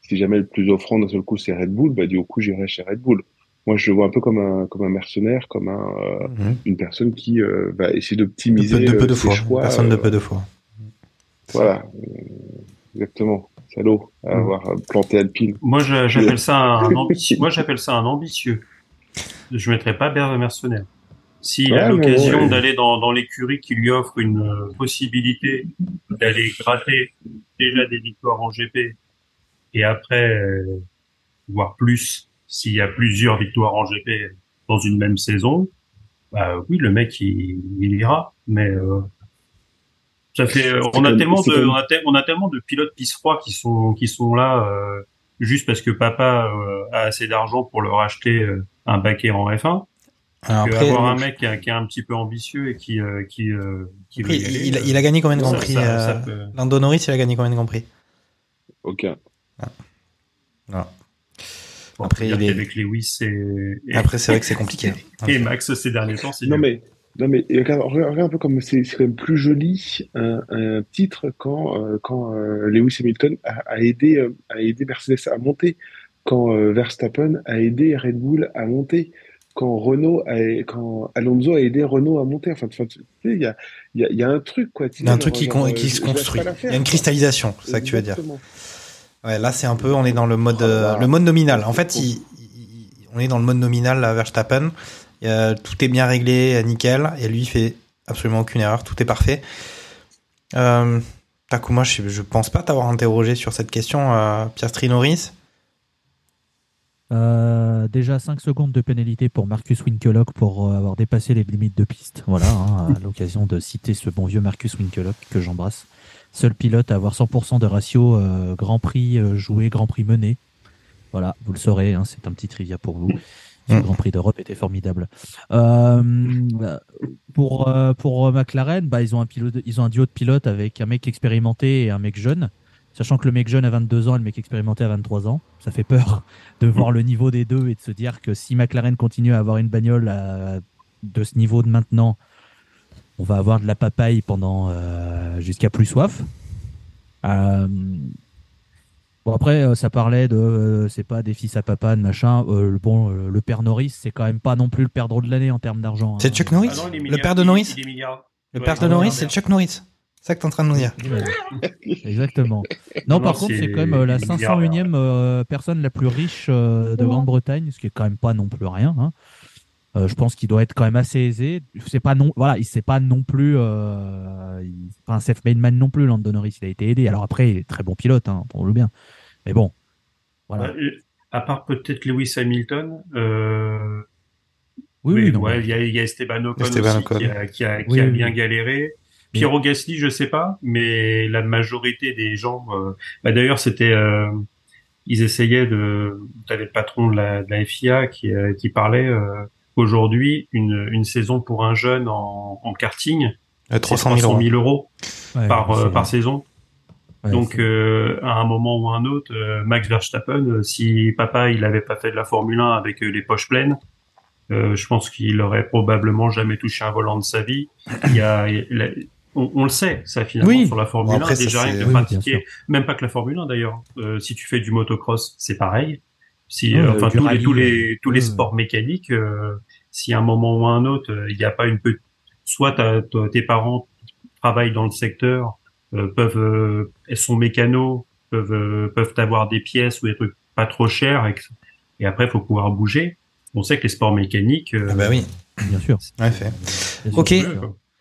Si jamais le plus offrant d'un seul coup c'est Red Bull, bah du coup j'irai chez Red Bull. Moi je le vois un peu comme un comme un mercenaire, comme un euh, Mhm. une personne qui euh, va essayer De d'optimiser peu de, peu de ses fois. choix. Personne de peu de fois. Voilà, Euh, exactement. Salaud, à avoir euh, planté Alpine. Moi, je- j'appelle ça un [LAUGHS] ambitieux. Moi, j'appelle ça un ambitieux. Je mettrais pas Ber mercenaire. S'il a Ouais, l'occasion ouais. d'aller dans, dans l'écurie qui lui offre une euh, possibilité d'aller gratter déjà des victoires en GP et après euh, voire plus s'il y a plusieurs victoires en GP dans une même saison, bah oui, le mec il, il ira. Mais euh, ça fait, euh, on a comme- tellement de, on a, te- on a tellement de pilotes pisse froid qui sont qui sont là euh, juste parce que papa euh, a assez d'argent pour leur acheter un baquet en F1. Alors après, avoir un mec qui, est- qui est un petit peu ambitieux et qui euh, qui euh, qui veut après, y aller, il, il a gagné combien de ça- Grand Prix ça- ça euh, peut- Lando Norris, il a gagné combien de Grand Prix? Aucun. Bon, Après, il est- qu'avec Lewis et, et- Après, c'est vrai que c'est [LAUGHS] compliqué. [LAUGHS] et Max ces derniers temps, c'est Non mais non mais regarde, un peu comme c'est quand même plus joli un, un titre quand euh, quand euh, Lewis Hamilton a, a aidé euh, a aidé Mercedes à monter, quand euh, Verstappen a aidé Red Bull à monter, quand Renault a quand Alonso a aidé Renault à monter. Enfin, tu sais, il y a il y a, il y a un truc quoi. Il y a un truc qui, con- genre, qui euh, se construit. Il y a une cristallisation, c'est ça que tu veux dire. Ouais, là, c'est un peu, on est dans le mode, Oh là euh, là. le mode nominal. En fait, il- il- on est dans le mode nominal à Verstappen. Tout est bien réglé, nickel. Et lui, il fait absolument aucune erreur. Tout est parfait. Euh, Takuma, je, je pense pas t'avoir interrogé sur cette question, euh, Piastri Norris. Euh, déjà 5 secondes de pénalité pour Marcus Winkelock pour euh, avoir dépassé les limites de piste. Voilà, hein, à [LAUGHS] l'occasion de citer ce bon vieux Marcus Winkelock que j'embrasse. Seul pilote à avoir 100% de ratio euh, Grand Prix joué, Grand Prix mené. Voilà, vous le saurez, hein, c'est un petit trivia pour vous. Ce Mm. Grand Prix d'Europe était formidable. Euh, pour pour McLaren, bah, ils ont un pilote, ils ont un duo de pilotes avec un mec expérimenté et un mec jeune. Sachant que le mec jeune a 22 ans et le mec expérimenté a 23 ans, ça fait peur [LAUGHS] de voir le niveau des deux et de se dire que si McLaren continue à avoir une bagnole à- de ce niveau de maintenant, on va avoir de la papaye pendant euh, jusqu'à plus soif. Euh, bon après, euh, ça parlait de euh, c'est pas des fils à papa, de machin. Euh, le bon, euh, le père Norris, c'est quand même pas non plus le père drôle de l'année en termes d'argent. C'est hein. Chuck Norris Ah non, Le père de Norris il Le Ouais, père de Norris, c'est Chuck Norris. C'est ça que t'es en train de nous dire. Exactement. Non, Non, par contre, c'est quand même euh, la des milliards, 501e euh, personne la plus riche euh, de Grande-Bretagne, ce qui est quand même pas non plus rien. hein. Euh, je pense qu'il doit être quand même assez aisé. C'est pas non, voilà, il c'est pas non plus, euh, il- pas un self-made man non plus. Lando Norris, il a été aidé. Alors après, il est très bon pilote, hein, on le bien. Mais bon, voilà. À part peut-être Lewis Hamilton, euh, Oui, oui, non, ouais, mais- il y a, il y a Esteban Ocon Esteban aussi Ocon. qui a, qui a, qui Oui, a oui, bien oui. galéré. Piero Gasly, je sais pas, mais la majorité des gens, euh, bah d'ailleurs c'était, euh, ils essayaient de, t'avais le patron de la, de la FIA qui, euh, qui parlait euh, aujourd'hui une, une saison pour un jeune en, en karting, c'est 300 000 euros. euros Ouais, par, euh, par saison. ouais, Donc euh, à un moment ou un autre, euh, Max Verstappen, euh, si papa il avait pas fait de la Formule 1 avec euh, les poches pleines, euh, je pense qu'il aurait probablement jamais touché un volant de sa vie. Il y a, il y a- on, on le sait, ça finalement Oui. sur la Formule après, 1, ça, déjà rien que de Oui, pratiquer, même pas que la Formule 1 d'ailleurs. Euh, si tu fais du motocross, c'est pareil. Si, Ouais, euh, euh, enfin tous les tous les tous les ouais. sports mécaniques, euh, si à un moment ou à un autre, euh, il n'y a pas une petite, soit t'as- t'as- tes parents travaillent dans le secteur, euh, peuvent, euh, sont mécanos, peuvent euh, peuvent avoir des pièces ou des trucs pas trop chers, et, que- et après faut pouvoir bouger. On sait que les sports mécaniques. euh, Ah bah oui, bien sûr. en effet. bien sûr, Ok.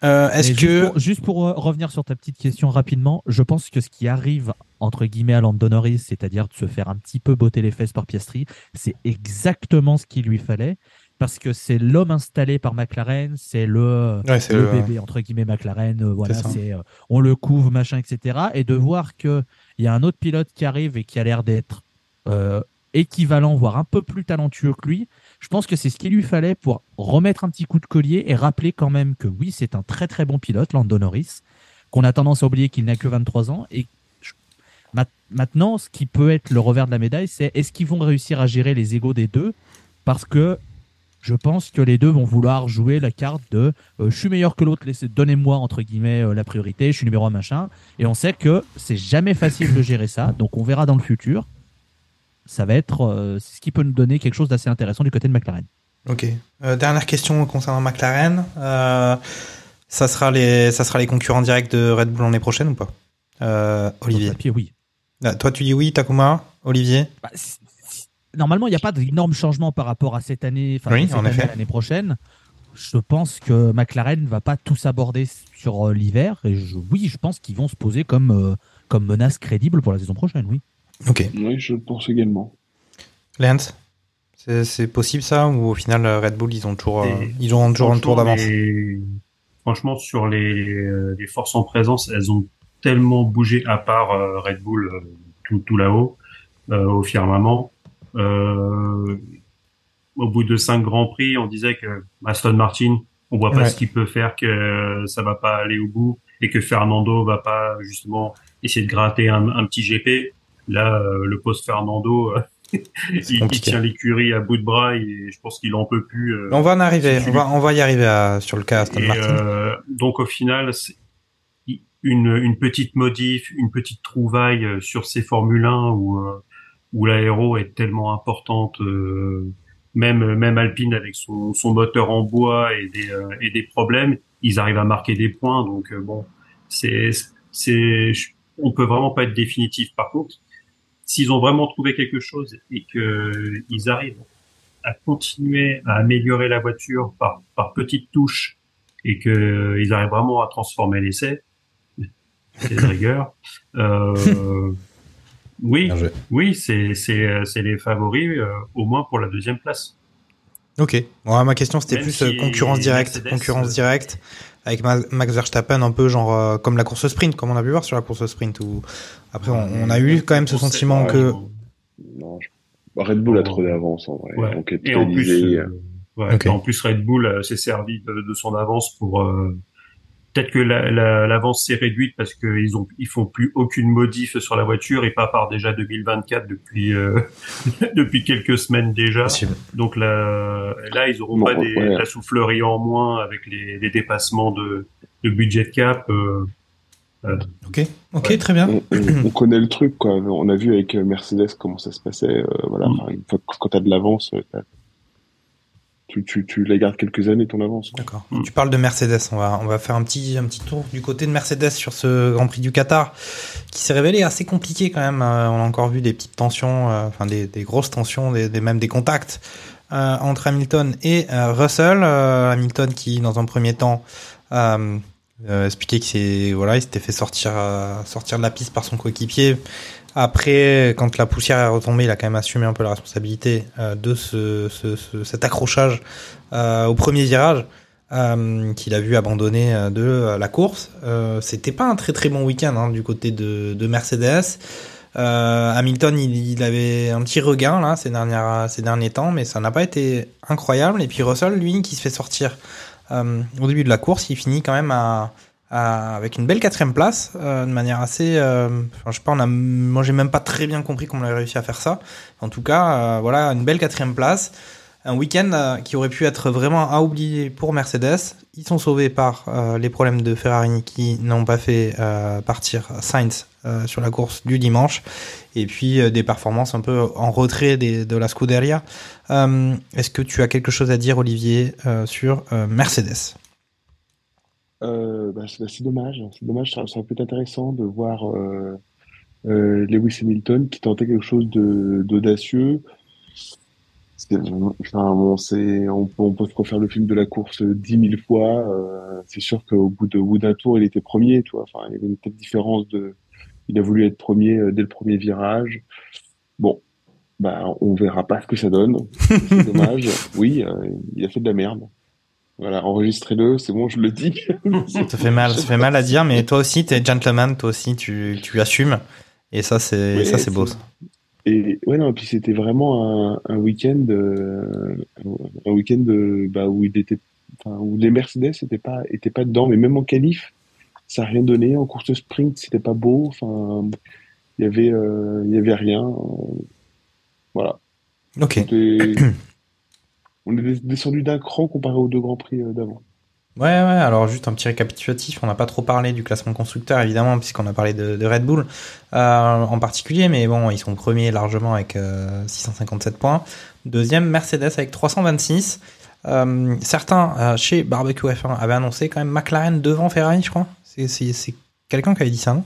Euh, Est-ce que juste pour, juste pour, euh, revenir sur ta petite question rapidement, je pense que ce qui arrive entre guillemets à Lando Norris, c'est-à-dire de se faire un petit peu botter les fesses par Piastri, c'est exactement ce qu'il lui fallait parce que c'est l'homme installé par McLaren, c'est le, Ouais, le le- bébé entre guillemets McLaren, euh, voilà, C'est euh, on le couvre machin etc. Et de voir que il y a un autre pilote qui arrive et qui a l'air d'être euh, équivalent, voire un peu plus talentueux que lui, je pense que c'est ce qu'il lui fallait pour remettre un petit coup de collier et rappeler quand même que oui, c'est un très très bon pilote, Lando Norris, qu'on a tendance à oublier qu'il n'a que 23 ans. Et maintenant, ce qui peut être le revers de la médaille, c'est est-ce qu'ils vont réussir à gérer les égaux des deux? Parce que je pense que les deux vont vouloir jouer la carte de euh, je suis meilleur que l'autre, donnez-moi entre guillemets euh, la priorité, je suis numéro un machin. Et on sait que c'est jamais facile de gérer ça, donc on verra dans le futur. Ça va être euh, ce qui peut nous donner quelque chose d'assez intéressant du côté de McLaren. Ok. Euh, dernière question concernant McLaren. Euh, ça sera les, ça sera les concurrents directs de Red Bull l'année prochaine ou pas? Olivier. Papier, oui. Ah, toi, tu dis oui, Takuma. Olivier? Bah, Normalement, il n'y a pas d'énormes changements par rapport à cette année, enfin Oui, l'année prochaine. Je pense que McLaren ne va pas tous aborder sur l'hiver. Et je- oui, je pense qu'ils vont se poser comme, euh, comme menace crédible pour la saison prochaine, oui. Ok. Oui, je pense également. Lance. C'est c'est possible ça ou au final Red Bull ils ont toujours, euh, ils ont toujours un tour franchement, d'avance. les- Franchement, sur les, euh, les forces en présence, elles ont tellement bougé à part euh, Red Bull euh, tout, tout là-haut, euh, au firmament. Euh, au bout de cinq grands prix, on disait que Aston Martin, on voit pas Ouais. ce qu'il peut faire, que ça va pas aller au bout et que Fernando va pas justement essayer de gratter un, un petit GP. Là, euh, le poste Fernando, euh, [LAUGHS] il, tient l'écurie à bout de bras et je pense qu'il en peut plus. euh, On va en arriver. si On va, on va y arriver à, sur le cas Aston et, Martin. euh, donc au final, c'est une, une petite modif, une petite trouvaille sur ces Formule 1 où, où l'aéro est tellement importante, euh, même même Alpine avec son, son moteur en bois et des euh, et des problèmes, ils arrivent à marquer des points. Donc euh, bon, c'est c'est on peut vraiment pas être définitif. Par contre, s'ils ont vraiment trouvé quelque chose et que ils arrivent à continuer à améliorer la voiture par, par petites touches et que ils arrivent vraiment à transformer l'essai, c'est de rigueur. [LAUGHS] Euh, oui, oui, c'est c'est c'est les favoris euh, au moins pour la deuxième place. Ok. Bon, ma question c'était plus si euh, concurrence directe, Mercedes, concurrence euh, directe avec Ma- Max Verstappen un peu genre euh, comme la course sprint, comme on a pu voir sur la course sprint où après on, on a eu quand même ce sentiment que Non, je- Red Bull a trop d'avance en vrai. Ouais. Donc Et en plus, euh, ouais, en plus Red Bull euh, s'est servi de, de son avance pour euh, peut-être que la- la- l'avance s'est réduite parce qu'ils ont ils font plus aucune modif sur la voiture et pas par déjà 2024 depuis euh, [LAUGHS] depuis quelques semaines déjà. Donc là là ils auront Bon, pas des, ouais. la soufflerie en moins avec les, les dépassements de, de budget cap. euh, euh, Ok. Ok, Ouais. très bien. on, on- on connaît le truc, quoi. On a vu avec Mercedes comment ça se passait. euh, voilà, Mm. Enfin, quand t'as de l'avance, euh, tu, tu, tu la gardes quelques années ton avance. D'accord. Mm. Tu parles de Mercedes. On va, on va faire un petit, un petit tour du côté de Mercedes sur ce Grand Prix du Qatar, qui s'est révélé assez compliqué quand même. Euh, on a encore vu des petites tensions, euh, enfin des, des grosses tensions, des, des- même des contacts euh, entre Hamilton et euh, Russell. Euh, Hamilton qui, dans un premier temps, euh, euh, expliquait que c'est voilà, il s'était fait sortir euh, sortir de la piste par son coéquipier. Après, quand la poussière est retombée, il a quand même assumé un peu la responsabilité euh, de ce, ce- ce- cet accrochage euh, au premier virage euh, qu'il a vu abandonner de la course. C'était pas un très très bon week-end hein, du côté de, de Mercedes. Hamilton, il, il avait un petit regain là ces dernières ces derniers temps, mais ça n'a pas été incroyable. Et puis Russell, lui, qui se fait sortir au début de la course, il finit quand même à- avec une belle quatrième place, euh, de manière assez. euh, enfin, je sais pas, on a, moi j'ai même pas très bien compris comment on a réussi à faire ça. En tout cas, euh, voilà, une belle quatrième place. Un week-end qui aurait pu être vraiment à oublier pour Mercedes. Ils sont sauvés par les problèmes de Ferrari qui n'ont pas fait partir Sainz euh, sur la course du dimanche. Et puis euh, des performances un peu en retrait des- de la Scuderia. Euh, Est-ce que tu as quelque chose à dire, Olivier, sur Mercedes? Euh, bah, c'est bah, c'est dommage. C'est dommage. Ça, ça aurait pu être intéressant de voir euh, euh, Lewis Hamilton qui tentait quelque chose d'audacieux. Enfin, bon, c'est, on, peut- on peut se refaire le film de la course dix mille fois. c'est sûr qu'au bout de, bout d'un tour, il était premier, tu vois. Enfin, il y avait une telle différence de, il a voulu être premier dès le premier virage. Bon, bah, on verra pas ce que ça donne. C'est dommage. [LAUGHS] Oui, il a fait de la merde. Voilà, enregistrez-le, c'est bon, je le dis. Ça fait mal, ça fait mal à dire, mais toi aussi, t'es gentleman, toi aussi, tu, tu assumes. Et ça, c'est Ouais, ça, c'est beau. ça. Et ouais, non, puis c'était vraiment un, un week-end, euh, un week-end de, bah, où il était, où les Mercedes étaient pas, étaient pas dedans, mais même en qualif, ça a rien donné. En course sprint, c'était pas beau. Enfin, il y avait, euh, y avait rien. euh, Voilà. Ok. On est des- descendu d'un cran comparé aux deux grands prix euh, d'avant. Ouais, ouais, alors juste un petit récapitulatif, on n'a pas trop parlé du classement constructeur évidemment, puisqu'on a parlé de, Red Bull euh, en particulier, mais bon, ils sont premiers largement avec euh, 657 points. Deuxième, Mercedes avec 326. Euh, certains euh, chez Barbecue F1 avaient annoncé quand même McLaren devant Ferrari, je crois. C'est quelqu'un qui avait dit ça, non?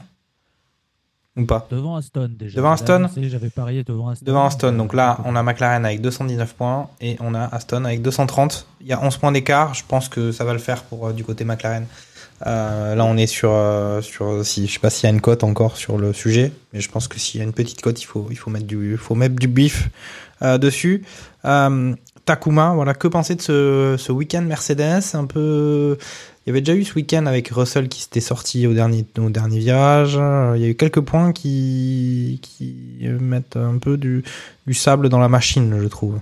Ou pas Devant Aston déjà. Devant Aston annoncé, J'avais parié devant Aston. Devant Aston. Donc là, on a McLaren avec 219 points et on a Aston avec 230. Il y a 11 points d'écart. Je pense que ça va le faire pour euh, du côté McLaren. Euh, là, on est sur, euh, sur si, je sais pas s'il y a une cote encore sur le sujet, mais je pense que s'il y a une petite cote, il faut, il faut mettre du, faut mettre du bif euh, dessus. Euh, Takuma, voilà, que penser de ce, ce week-end Mercedes Un peu, il y avait déjà eu ce week-end avec Russell qui s'était sorti au dernier, au dernier virage. Euh, Il y a eu quelques points qui, qui mettent un peu du, du sable dans la machine, je trouve.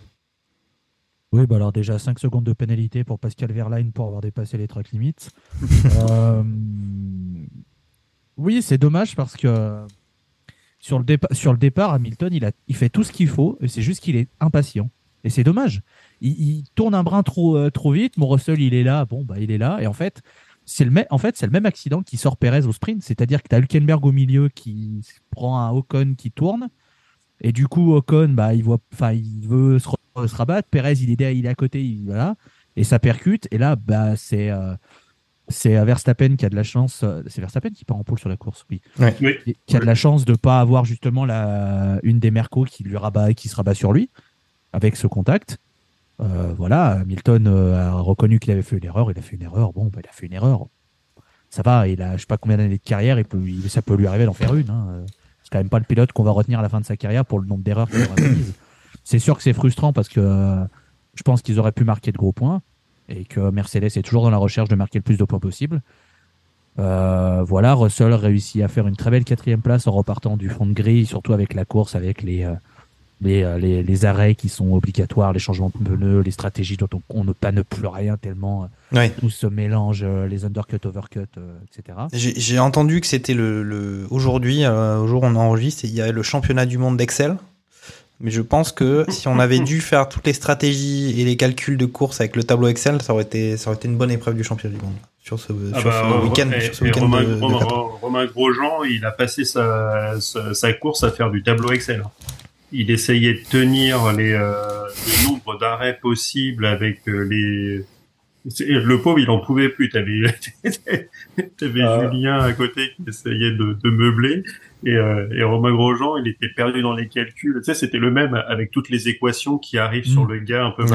Oui, bah alors déjà 5 secondes de pénalité pour Pascal Verlaine pour avoir dépassé les track limits. [LAUGHS] Euh, Oui, c'est dommage parce que sur le, sur le départ, Hamilton, il, a, il fait tout ce qu'il faut et c'est juste qu'il est impatient. Et c'est dommage. Il, il tourne un brin trop, euh, trop vite. Mon Russell, il est là. Bon, bah, il est là. Et en fait, c'est le, mê- en fait, c'est le même accident qui sort Perez au sprint. C'est-à-dire que tu as Hülkenberg au milieu qui prend un Ocon qui tourne. Et du coup, Ocon, bah, il voit, enfin, il veut se, re- se rabattre. Perez, il est, derrière- il est à côté, il, voilà. Et ça percute. Et là, bah, c'est, euh, c'est Verstappen qui a de la chance. euh, C'est Verstappen qui part en pôle sur la course, oui. Ouais. Oui. Et Qui a de la chance de pas avoir justement la, une des Mercos qui lui rabat, qui se rabat sur lui avec ce contact. Euh, voilà, Hamilton euh, a reconnu qu'il avait fait une erreur. Il a fait une erreur. Bon, bah, il a fait une erreur. Ça va. Il a, je sais pas combien d'années de carrière. Il peut, il- ça peut lui arriver d'en faire une. Hein. C'est quand même pas le pilote qu'on va retenir à la fin de sa carrière pour le nombre d'erreurs qu'il aura commises. C'est sûr que c'est frustrant parce que euh, je pense qu'ils auraient pu marquer de gros points et que Mercedes est toujours dans la recherche de marquer le plus de points possible. Euh, voilà, Russell réussit à faire une très belle quatrième place en repartant du fond de grille, surtout avec la course, avec les, euh, les, euh, les, les arrêts qui sont obligatoires, les changements de pneus, les stratégies dont on, on ne panne plus rien tellement euh, Ouais. tout se mélange, euh, les undercut, overcut, euh, etc. J'ai entendu que c'était le, le aujourd'hui, euh, au jour où on enregistre, il y a le championnat du monde d'Excel. Mais je pense que si on avait dû faire toutes les stratégies et les calculs de course avec le tableau Excel, ça aurait été, ça aurait été une bonne épreuve du championnat du monde sur ce, Ah sur bah, ce week-end. week-end Romain, Grosjean, il a passé sa, sa, sa course à faire du tableau Excel. Il essayait de tenir les, euh, le nombre d'arrêts possibles avec euh, les, le pauvre, il en pouvait plus. T'avais, [LAUGHS] t'avais Ah. Julien à côté qui essayait de, de meubler et, euh, et Romain Grosjean, il était perdu dans les calculs. Tu sais, c'était le même avec toutes les équations qui arrivent sur le gars un peu Ouais.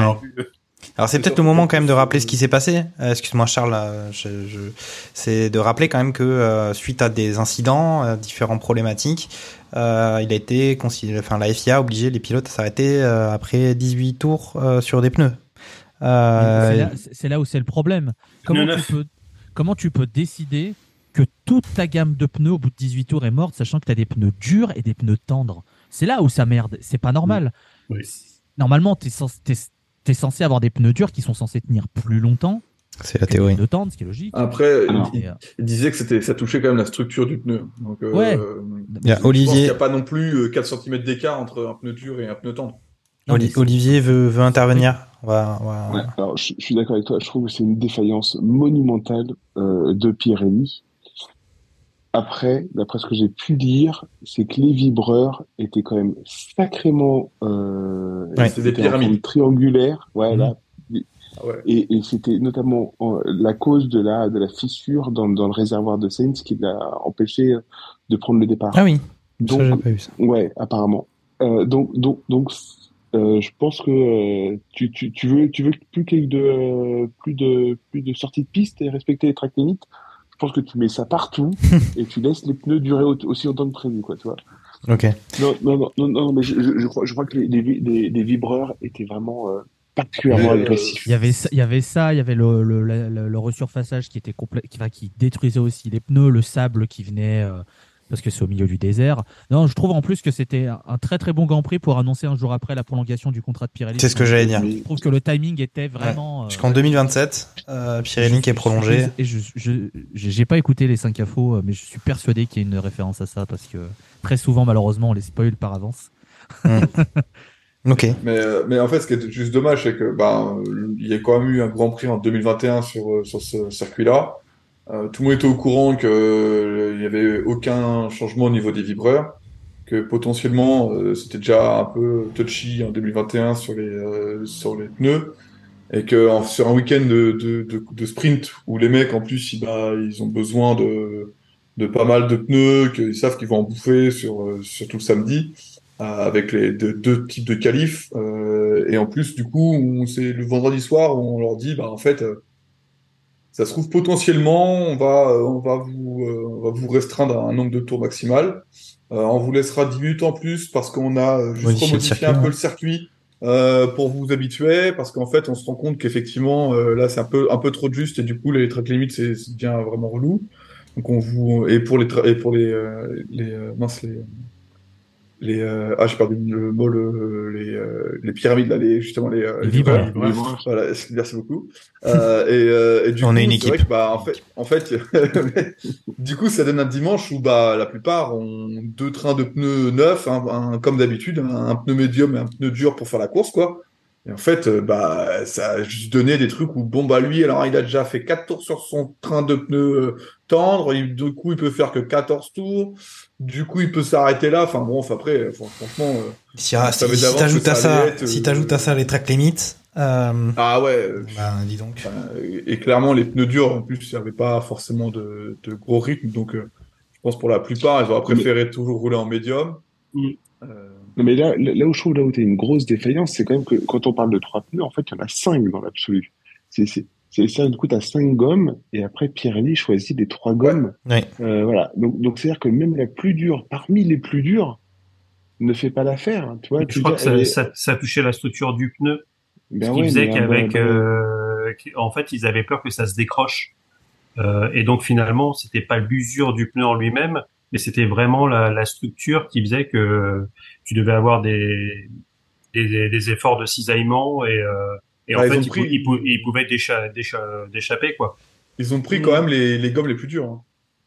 Alors c'est peut-être le moment quand même de rappeler ce qui s'est passé. Euh, Excuse-moi Charles, euh, je, je- c'est de rappeler quand même que euh, suite à des incidents, euh, différentes problématiques, euh, il a été considéré, enfin la FIA a obligé les pilotes à s'arrêter euh, après 18 tours euh, sur des pneus. Euh, C'est là, où c'est le problème. Comment Pneu tu, neuf. peux, comment tu peux décider que toute ta gamme de pneus au bout de 18 tours est morte, sachant que tu as des pneus durs et des pneus tendres? C'est là où ça merde. C'est pas normal. Oui. Normalement, tu es, censé avoir des pneus durs qui sont censés tenir plus longtemps. C'est la théorie. pneus tendres, ce qui est logique. Après, il, il disait que c'était, ça touchait quand même la structure du pneu. Donc, euh, Ouais. Il y a Olivier- n'y a pas non plus euh, 4 cm d'écart entre un pneu dur et un pneu tendre. Non, Olivier veut, veut intervenir. Ouais, alors je, je suis d'accord avec toi. Je trouve que c'est une défaillance monumentale euh, de Pirelli. Après, d'après ce que j'ai pu lire, c'est que les vibreurs étaient quand même sacrément euh, Ouais. C'est des pyramides. forme triangulaire. Ouais, Mhm. là. Ah ouais. Et, et c'était notamment euh, la cause de la de la fissure dans, dans le réservoir de Sainz qui l'a empêché de prendre le départ. Ah oui, ça Donc, j'ai pas vu ça. Ouais, apparemment. Euh, donc, donc, donc, euh, je pense que euh, tu, tu, tu veux, tu veux plus qu'il y ait de, euh, plus de, plus de sorties de piste et respecter les track limits. Je pense que tu mets ça partout [LAUGHS] et tu laisses les pneus durer au- aussi longtemps que prévu, quoi, tu vois. Ok. Non, non, non, non, non, mais je, je, je crois, je crois que les, les, vi- les, les vibreurs étaient vraiment euh, particulièrement euh, agressifs. Il y avait ça, il y avait ça, il y avait le, le, le, le- le resurfaçage qui était complet, qui, enfin, qui détruisait aussi les pneus, le sable qui venait euh, parce que c'est au milieu du désert. Non, je trouve en plus que c'était un, très très bon Grand Prix pour annoncer un jour après la prolongation du contrat de Pirelli. C'est ce que j'allais dire. Je trouve que le timing était vraiment. euh, Jusqu'en 2027, euh, Pirelli qui est prolongé. Et je j'ai pas écouté les 5 infos, euh, mais je suis persuadé qu'il y a une référence à ça parce que très souvent malheureusement on les spoil par avance. [LAUGHS] Ok. Mais, euh, mais en fait, ce qui est juste dommage, c'est que ben, il y a quand même eu un Grand Prix en 2021 sur, sur ce circuit-là. Euh, tout le monde était au courant que euh, il y avait aucun changement au niveau des vibreurs, que potentiellement euh, c'était déjà un peu touchy en 2021 sur les sur les pneus, et que sur un week-end de, de, de, sprint où les mecs en plus ils, bah, ils ont besoin de de pas mal de pneus, qu'ils savent qu'ils vont en bouffer sur euh, surtout le samedi avec les deux, deux types de qualifs. Euh, et en plus, du coup, c'est le vendredi soir où on leur dit, bah en fait, euh, ça se trouve potentiellement, on va, euh, on va vous, euh, on va vous restreindre à un nombre de tours maximal. Euh, on vous laissera 10 minutes en plus parce qu'on a juste circuit, un peu le circuit euh, pour vous habituer parce qu'en fait, on se rend compte qu'effectivement, euh, là, c'est un peu, un peu trop de juste et du coup, les track limits, c'est devient vraiment relou. Donc on vous et pour les tra- et pour les euh, les mince les les euh, ah j'ai perdu le mot le, les euh, les pyramides là les justement les, euh, Les vibreurs. voilà [LAUGHS] merci beaucoup euh, et, euh, et du On coup est une vrai équipe. que, bah en fait en fait [LAUGHS] du coup ça donne un dimanche où bah la plupart ont deux trains de pneus neufs un- comme d'habitude un, un pneu médium et un pneu dur pour faire la course quoi et en fait, euh, bah, ça a juste donné des trucs où, bon, bah, lui, alors, il a déjà fait 4 tours sur son train de pneus euh, tendre, il, du coup, il peut faire que 14 tours, du coup, il peut s'arrêter là, enfin, bon, enfin, après, enfin, franchement, euh, Si, ah, si, si t'ajoutes à ça ça, allait être, si euh, t'ajoutes à ça les track limits, euh, ah ouais, euh, bah, dis donc. euh, et clairement, les pneus durs, en plus, il n'y avait pas forcément de, de gros rythme, donc, euh, je pense pour la plupart, ils auraient préféré toujours rouler en médium. Mm. Euh, Non, mais là, là où je trouve là où t'as une grosse défaillance, c'est quand même que quand on parle de trois pneus, en fait, il y en a cinq dans l'absolu. C'est, c'est, c'est ça, du coup, t'as cinq gommes, et après, Pirelli choisit les trois gommes. Ouais. Euh, voilà. Donc, donc, c'est-à-dire que même la plus dure, parmi les plus dures, ne fait pas l'affaire. hein, Tu vois, tu Je crois que ça, elle est- ça, ça touchait la structure du pneu? Ben ce qui ouais, faisait qu'avec, euh, ben, euh, qu'- en fait, ils avaient peur que ça se décroche. Euh, et donc finalement, c'était pas l'usure du pneu en lui-même, mais c'était vraiment la, la structure qui faisait que tu devais avoir des, des, des efforts de cisaillement et, euh, et Bah, en ils fait, ils, pris- ils, pou- ils pouvaient d'écha- d'écha- d'échapper quoi. ils ont pris quand même les, les gommes les plus dures. hein.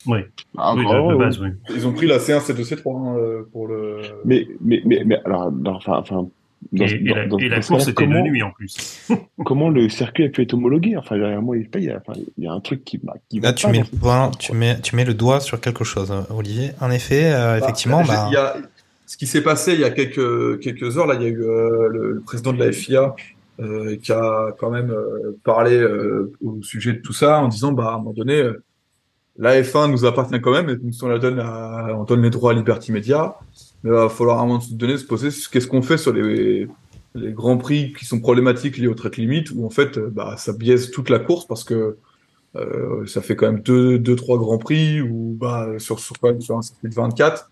Oui, Ah, oui de, vraiment, de ouais. base, oui. Ils ont pris la C1, C2, C3 hein, euh, pour le. Mais, mais, mais, mais, alors, enfin, dans, Et, et dans- la, dans- et la dans ce course était de nuit en plus. [LAUGHS] comment le circuit a pu être homologué Enfin, derrière moi, il y a, enfin, il y a un truc qui, bah, qui va Là, tu pas mets, le point, tu mets, tu mets le doigt sur quelque chose, hein, Olivier. En effet, euh, effectivement, Bah, bah, il y a- ce qui s'est passé il y a quelques, quelques heures, là, il y a eu euh, le, le président de la FIA euh, qui a quand même euh, parlé euh, au sujet de tout ça en disant bah à un moment donné euh, la F1 nous appartient quand même et nous on la donne à, on donne les droits à Liberty Media mais il va falloir à un moment donné se poser qu'est-ce qu'on fait sur les les grands prix qui sont problématiques liés aux track limit où en fait euh, bah ça biaise toute la course parce que euh, ça fait quand même deux deux trois grands prix ou bah sur sur quand même sur un circuit de 24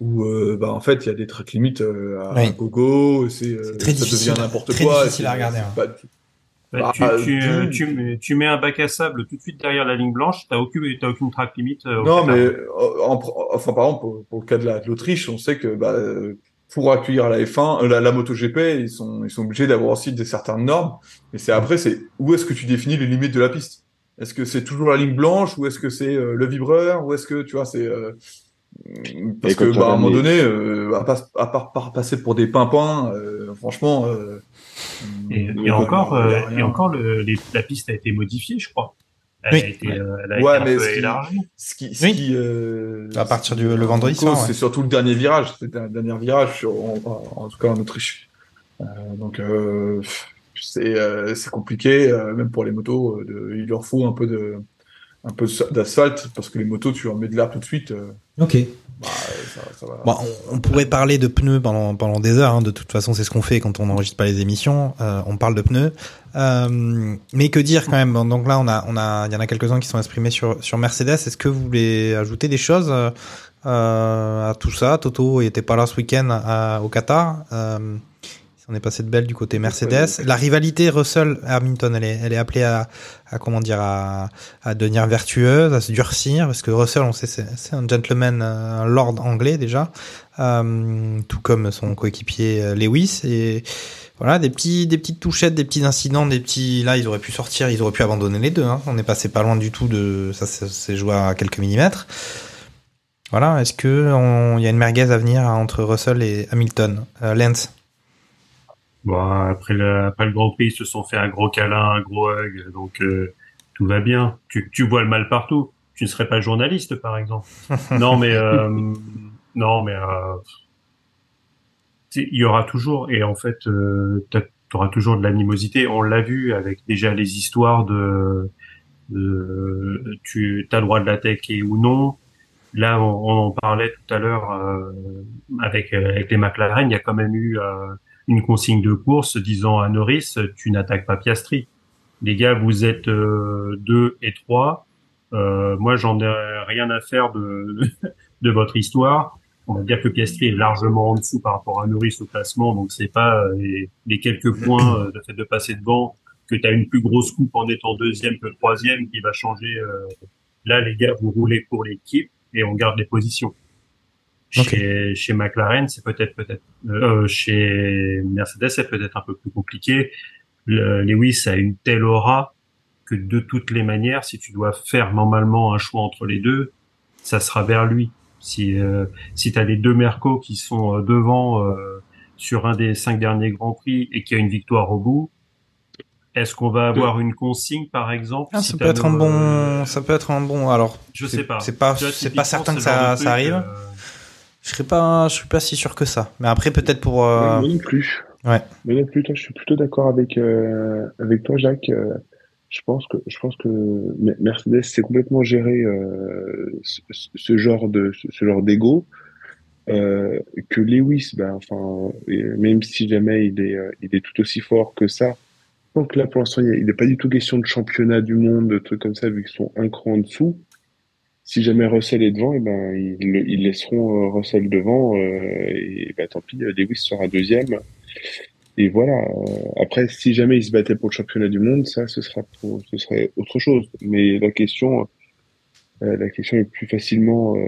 où euh, bah en fait il y a des track limits euh, à Oui. gogo c'est euh, ça difficile- devient n'importe quoi difficile et à c'est- regarder, hein. Bah, tu, Bah, tu, d'une- euh, tu, mets- tu mets un bac à sable tout de suite derrière la ligne blanche, t'as aucune, t'as aucune track limite. euh, au Non, mais euh, en, enfin par exemple pour, pour le cas de la- de l'Autriche, on sait que bah, pour accueillir la F1, euh, la, la MotoGP, ils sont ils sont obligés d'avoir aussi des certaines normes. Mais c'est après c'est où est-ce que tu définis les limites de la piste? Est-ce que c'est toujours la ligne blanche ou est-ce que c'est euh, le vibreur ou est-ce que tu vois c'est euh, parce que bah, à un moment donné, euh, à, pas, à part, part passer pour des pimpins, euh, franchement. Euh, Et, euh, et encore, euh, et encore, le, les- la piste a été modifiée, je crois. Elle Oui. a été, euh, elle a Ouais, été mais un ce qui- élargie. Ce qui, ce Oui. qui, euh, À partir du le vendredi soir. ouais. C'est surtout le dernier virage, c'était un dernier virage, sur, en, tout cas en Autriche. Euh, donc euh, c'est euh, c'est compliqué, euh, même pour les motos. euh, de- il leur faut un peu de un peu d'asphalte parce que les motos, tu leur mets de l'air tout de suite. euh, Ok. bah, ça, ça va. Bon, on, on pourrait parler de pneus pendant, pendant des heures. hein. De toute façon, c'est ce qu'on fait quand on n'enregistre pas les émissions. Euh, on parle de pneus. Euh, mais que dire quand même? Donc là, on a, on a, il y en a quelques-uns qui sont exprimés sur, sur Mercedes. Est-ce que vous voulez ajouter des choses euh, à tout ça? Toto était pas là ce week-end au Qatar. S'en est passé de belle du côté Mercedes. La rivalité Russell-Hamilton, elle est, elle est appelée à, à comment dire, à, à devenir vertueuse, à se durcir, parce que Russell, on sait, c'est un gentleman, euh, un lord anglais déjà, euh, tout comme son coéquipier euh, Lewis. Et voilà, des petits, des petites touchettes, des petits incidents, des petits. Là, ils auraient pu sortir, ils auraient pu abandonner les deux. Hein. On est passé pas loin du tout de. Ça, c'est joué à quelques millimètres. Voilà, est-ce que on- il y a une merguez à venir entre Russell et Hamilton, euh, Lance? Bon, après le, après le Grand Prix, ils se sont fait un gros câlin, un gros hug, donc euh, tout va bien. Tu, tu vois le mal partout. Tu ne serais pas journaliste, par exemple. [LAUGHS] non, mais euh, non, mais euh, il y aura toujours, et en fait, euh, tu auras toujours de l'animosité. On l'a vu avec déjà les histoires de, de tu as le droit de l'attaquer ou non. Là, on, on en parlait tout à l'heure euh, avec, avec les McLaren. Il y a quand même eu euh, une consigne de course disant à Norris, tu n'attaques pas Piastri. Les gars, vous êtes euh, deux et trois. Euh, moi, j'en ai rien à faire de, [LAUGHS] de votre histoire. On va dire que Piastri est largement en dessous par rapport à Norris au classement, donc c'est pas euh, les, les quelques points euh, de fait de passer devant que tu as une plus grosse coupe en étant deuxième que troisième qui va changer. euh. Là, les gars, vous roulez pour l'équipe et on garde les positions. Chez, chez McLaren, c'est peut-être peut-être euh, chez Mercedes, c'est peut-être un peu plus compliqué. Le, Lewis a une telle aura que de toutes les manières, si tu dois faire normalement un choix entre les deux, ça sera vers lui. Si euh, si tu as les deux Mercos qui sont euh, devant euh, sur un des cinq derniers grands prix et qu'il y a une victoire au bout, est-ce qu'on va avoir une consigne par exemple Ah, si ça t'as peut être un bon, ça peut être un bon. Alors, Je sais pas. C'est pas, c'est pas certain que ça, ça arrive. euh, Je serais pas, je suis pas si sûr que ça. Mais après, peut-être pour. euh, Moi non plus. Ouais. Moi non plus, toi, je suis plutôt d'accord avec euh, avec toi, Jacques. Euh, je pense que je pense que Me- Mercedes s'est complètement géré euh, ce, ce genre de ce, genre d'ego. Euh, que Lewis, ben enfin, même si jamais il est euh, il est tout aussi fort que ça. Donc là, pour l'instant, il n'est pas du tout question de championnat du monde, de trucs comme ça, vu qu'ils sont un cran en dessous. Si jamais Russell est devant, et ben ils, ils laisseront euh, Russell devant euh, et ben tant pis, Lewis sera deuxième. Et voilà. euh, Après, si jamais ils se battaient pour le championnat du monde, ça, ce sera pour, ce serait autre chose. Mais la question, euh, la question est plus facilement, euh,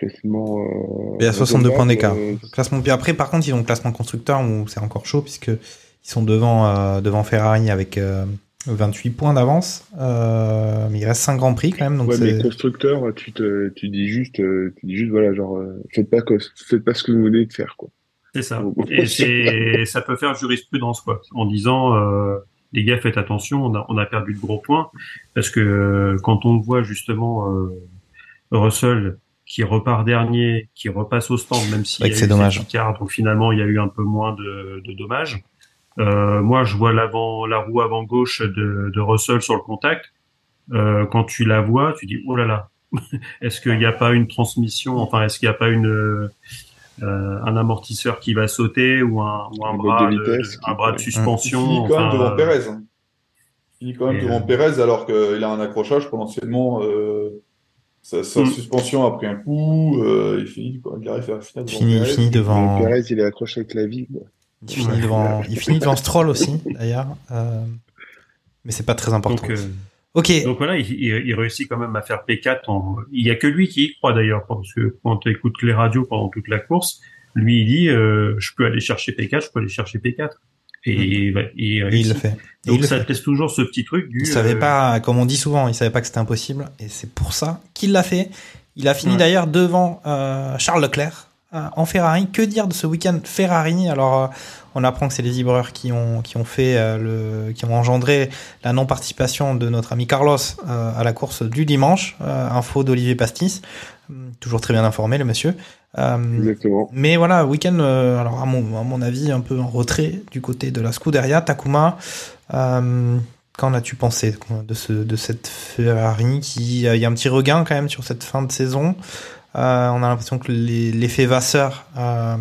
facilement. Euh, Il y a 62 points d'écart. euh, Classement. Puis après, par contre, ils ont le classement constructeur où c'est encore chaud puisque ils sont devant euh, devant Ferrari avec euh, 28 points d'avance. Euh, mais il reste 5 grands prix quand même. Donc ouais, mais constructeur, tu te, tu dis juste, euh, tu dis juste, voilà, genre, euh, faites pas, que- faites pas ce que vous venez de faire, quoi. C'est ça. Et c'est, ça peut faire jurisprudence, quoi, en disant, euh, les gars, faites attention, on a, on a perdu de gros points, parce que euh, quand on voit justement euh, Russell qui repart dernier, qui repasse au stand, même a c'est dommage. donc finalement il y a eu un peu moins de, de dommages. Euh, moi, je vois l'avant, la roue avant gauche de, de Russell sur le contact. Euh, quand tu la vois, tu dis oh là là, [LAUGHS] est-ce qu'il n'y a pas une transmission Enfin, est-ce qu'il n'y a pas une euh, un amortisseur qui va sauter ou un, ou un Un bras, de de, vitesse un bras de Il suspension finit quand même devant Perez. hein. Il finit quand même Et, devant euh, Perez alors qu'il a un accrochage potentiellement. euh, sa, sa Mm. suspension a pris un coup. euh, il finit, quoi. Il arrive à finir devant Fini, Perez. fini devant. Perez, il est accroché avec la vie. quoi. Il finit devant, il finit devant Stroll aussi, d'ailleurs. Euh, mais c'est pas très important. Donc, euh, ok. Donc voilà, il, il- il réussit quand même à faire P4. En... Il y a que lui qui y croit d'ailleurs, parce que quand tu écoutes les radios pendant toute la course, lui il dit euh, je peux aller chercher P4, je peux aller chercher P4. Et, il va- il Et il réussit. le fait. Et Donc ça fait. te laisse toujours ce petit truc du. Il savait euh, pas, comme on dit souvent, il savait pas que c'était impossible, et c'est pour ça qu'il l'a fait. Il a fini Ouais. d'ailleurs devant euh, Charles Leclerc en Ferrari. Que dire de ce week-end Ferrari? Alors, euh, on apprend que c'est les vibreurs qui ont qui ont fait euh, le, qui ont engendré la non-participation de notre ami Carlos euh, à la course du dimanche. Euh, info d'Olivier Pastis, Hum, toujours très bien informé le monsieur. Euh, Exactement. mais voilà, week-end, euh, alors à mon, à mon avis, un peu en retrait du côté de la Scuderia. Takuma, euh, qu'en as-tu pensé de, ce, de cette Ferrari qui, euh, il y a un petit regain quand même sur cette fin de saison? Euh, on a l'impression que l'effet Vasseur euh,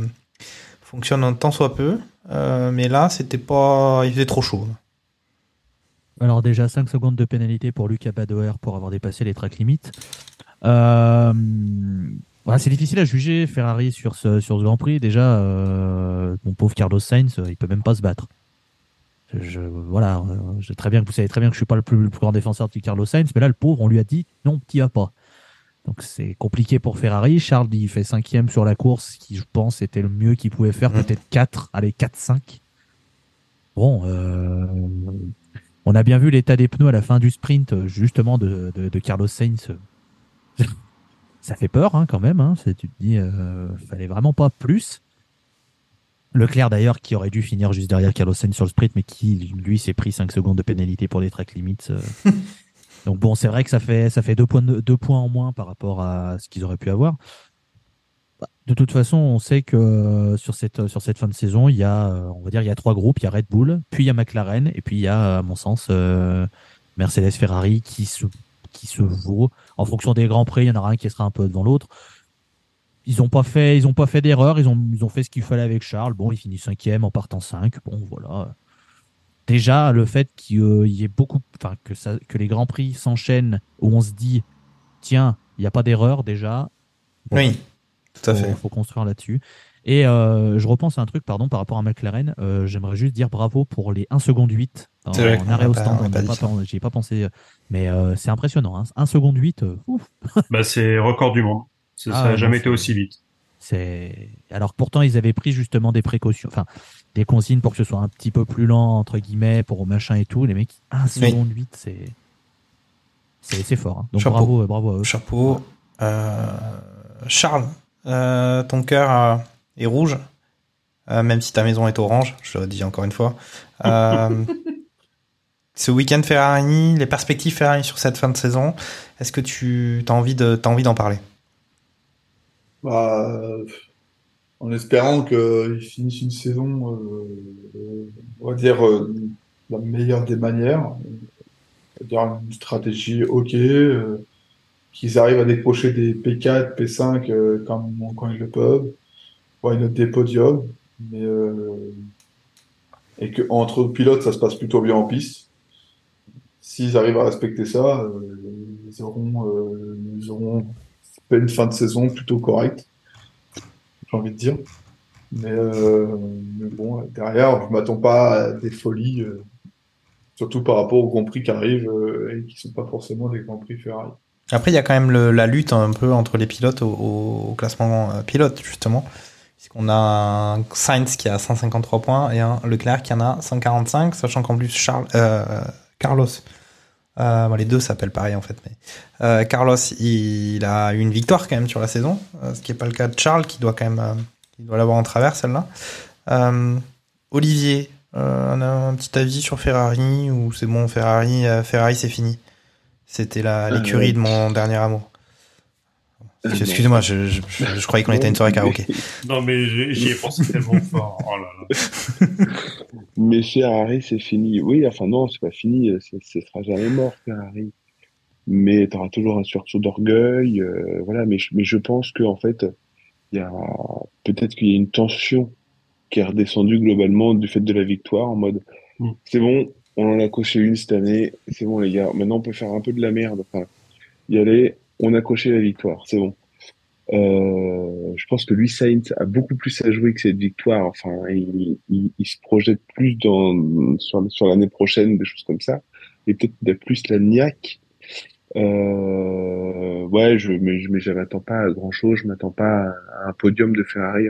fonctionne un tant soit peu. Euh, mais là, c'était pas, il faisait trop chaud. Alors déjà 5 secondes de pénalité pour Lucas Badoer pour avoir dépassé les track limites. C'est difficile à juger Ferrari sur ce, Grand Prix. Déjà, mon pauvre Carlos Sainz, il peut même pas se battre. Je, voilà, je, très bien vous savez très bien que je suis pas le plus, le plus grand défenseur de Carlos Sainz, mais là le pauvre, on lui a dit non, t'y vas pas. Donc c'est compliqué pour Ferrari. Charles, il fait cinquième sur la course, qui je pense était le mieux qu'il pouvait faire, Mhm. peut-être 4, allez 4-5. Bon, euh, on a bien vu l'état des pneus à la fin du sprint, justement, de, de, de Carlos Sainz. [LAUGHS] Ça fait peur, hein, quand même. Hein. Tu te dis, euh, fallait vraiment pas plus. Leclerc, d'ailleurs, qui aurait dû finir juste derrière Carlos Sainz sur le sprint, mais qui, lui, s'est pris 5 secondes de pénalité pour les track limits. euh. [LAUGHS] Donc bon, c'est vrai que ça fait, ça fait deux points, de- deux points en moins par rapport à ce qu'ils auraient pu avoir. Bah, De toute façon, on sait que euh, sur cette, sur cette fin de saison, il y a, euh, on va dire, il y a trois groupes. Il y a Red Bull, puis il y a McLaren, et puis il y a, à mon sens, euh, Mercedes Ferrari qui se, qui se vaut. En fonction des grands prix, il y en aura un qui sera un peu devant l'autre. Ils ont pas fait, ils ont pas fait d'erreur. Ils ont, ils ont fait ce qu'il fallait avec Charles. Bon, il finit cinquième en partant 5. Bon, voilà. Déjà, le fait qu'il euh, y ait beaucoup, enfin, que ça, que les grands prix s'enchaînent où on se dit, tiens, il n'y a pas d'erreur déjà. Bon, Oui, tout à faut- fait. faut construire là-dessus. Et euh, je repense à un truc, pardon, par rapport à McLaren. euh, J'aimerais juste dire bravo pour les 1 seconde 8 en, C'est vrai en arrêt au stand. J'y ai pas pensé, mais euh, c'est impressionnant. Hein. 1 seconde 8, euh, ouf. [LAUGHS] Bah, c'est record du monde. Ah ça n'a jamais non, été aussi vite. C'est alors que pourtant ils avaient pris justement des précautions, enfin des consignes pour que ce soit un petit peu plus lent entre guillemets pour machin et tout. Les mecs 1 Oui. seconde 8, c'est c'est fort. hein. Donc Chapeau. bravo, euh, bravo à eux. Chapeau. Euh, Charles, euh, ton cœur euh, est rouge, euh, même si ta maison est orange, je le dis encore une fois. Euh, [LAUGHS] ce week-end Ferrari, les perspectives Ferrari sur cette fin de saison, est-ce que tu as envie de, t'as envie d'en parler? Bah, euh, en espérant qu'ils finissent une saison, euh, on va dire, euh, la meilleure des manières. C'est-à-dire une stratégie OK, euh, qu'ils arrivent à décrocher des P4, P5 euh, quand, quand ils le peuvent, why not des podiums, mais et que entre pilotes ça se passe plutôt bien en piste. S'ils arrivent à respecter ça, ils auront, ils auront fait une fin de saison plutôt correcte, j'ai envie de dire. Mais, euh, bon, derrière, je m'attends pas à des folies, euh, surtout par rapport aux Grands Prix qui arrivent euh, et qui sont pas forcément des Grands Prix Ferrari. Après, il y a quand même le- la lutte un peu entre les pilotes au, classement pilote, justement. Puisqu'on a un Sainz qui a 153 points et un Leclerc qui en a 145, sachant qu'en plus Charles, Carlos, euh, bon, les deux s'appellent pareil en fait, mais euh, Carlos, il, a eu une victoire quand même sur la saison, euh, ce qui n'est pas le cas de Charles qui doit quand même, euh, qui doit l'avoir en travers celle-là. Euh, Olivier, euh, on a un petit avis sur Ferrari ou c'est bon, Ferrari, euh, Ferrari c'est fini. C'était la- Euh, l'écurie de mon dernier amour. Excusez-moi, je, je, je- je croyais qu'on était à une soirée karaoké. Non, mais j'y ai pensé tellement fort. Oh là là. [LAUGHS] Mais Ferrari, c'est fini. Oui, enfin non, c'est pas fini. Ce ce sera jamais mort, Ferrari. Mais tu auras toujours un sursaut d'orgueil. euh, voilà. Mais, je- mais je pense que en fait, il y a peut-être qu'il y a une tension qui est redescendue globalement du fait de la victoire en mode Mm. c'est bon, on en a coché une cette année, c'est bon les gars. Maintenant, on peut faire un peu de la merde. Enfin, y aller. On a coché la victoire, c'est bon. Euh, je pense que lui, Sainz a beaucoup plus à jouer que cette victoire. Enfin, il, il, il se projette plus dans sur, sur l'année prochaine, des choses comme ça, et peut-être qu'il a plus la niaque. Euh, ouais, je mais, mais je m'attends pas à grand chose. Je m'attends pas à un podium de Ferrari.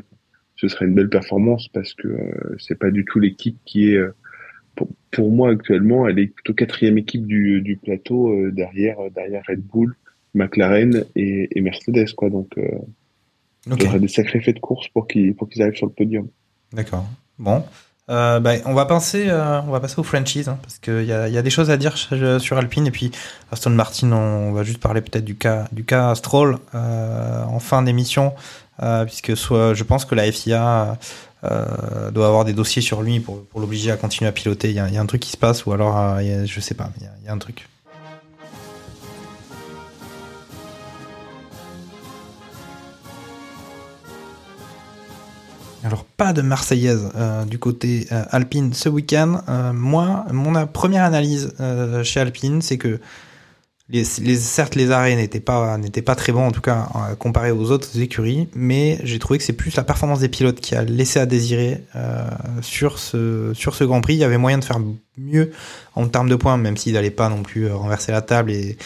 Ce serait une belle performance parce que euh, c'est pas du tout l'équipe qui est euh, pour, pour moi actuellement, elle est plutôt quatrième équipe du, du plateau euh, derrière derrière Red Bull, McLaren et, et Mercedes quoi. Donc euh, il y aurait des sacrés faits de course pour qu'ils arrivent sur le podium. D'accord. Bon. Euh, bah, on va passer, euh, on va passer aux franchises hein, parce qu'il y y a des choses à dire sur Alpine et puis Aston Martin. On, va juste parler peut-être du cas du cas Stroll en fin d'émission puisque soit je pense que la FIA euh, doit avoir des dossiers sur lui pour, pour l'obliger à continuer à piloter. Il y a, il y a un truc qui se passe ou alors euh, il y a- je sais pas, mais il y a, il y a un truc. Alors pas de Marseillaise euh, du côté euh, Alpine ce week-end. Euh, moi, mon première analyse chez Alpine, c'est que les, certes les arrêts n'étaient pas très bons en tout cas euh, comparé aux autres écuries, mais j'ai trouvé que c'est plus la performance des pilotes qui a laissé à désirer euh, sur ce Grand Prix. Il y avait moyen de faire mieux en termes de points, même s'ils n'allaient pas non plus euh, renverser la table et,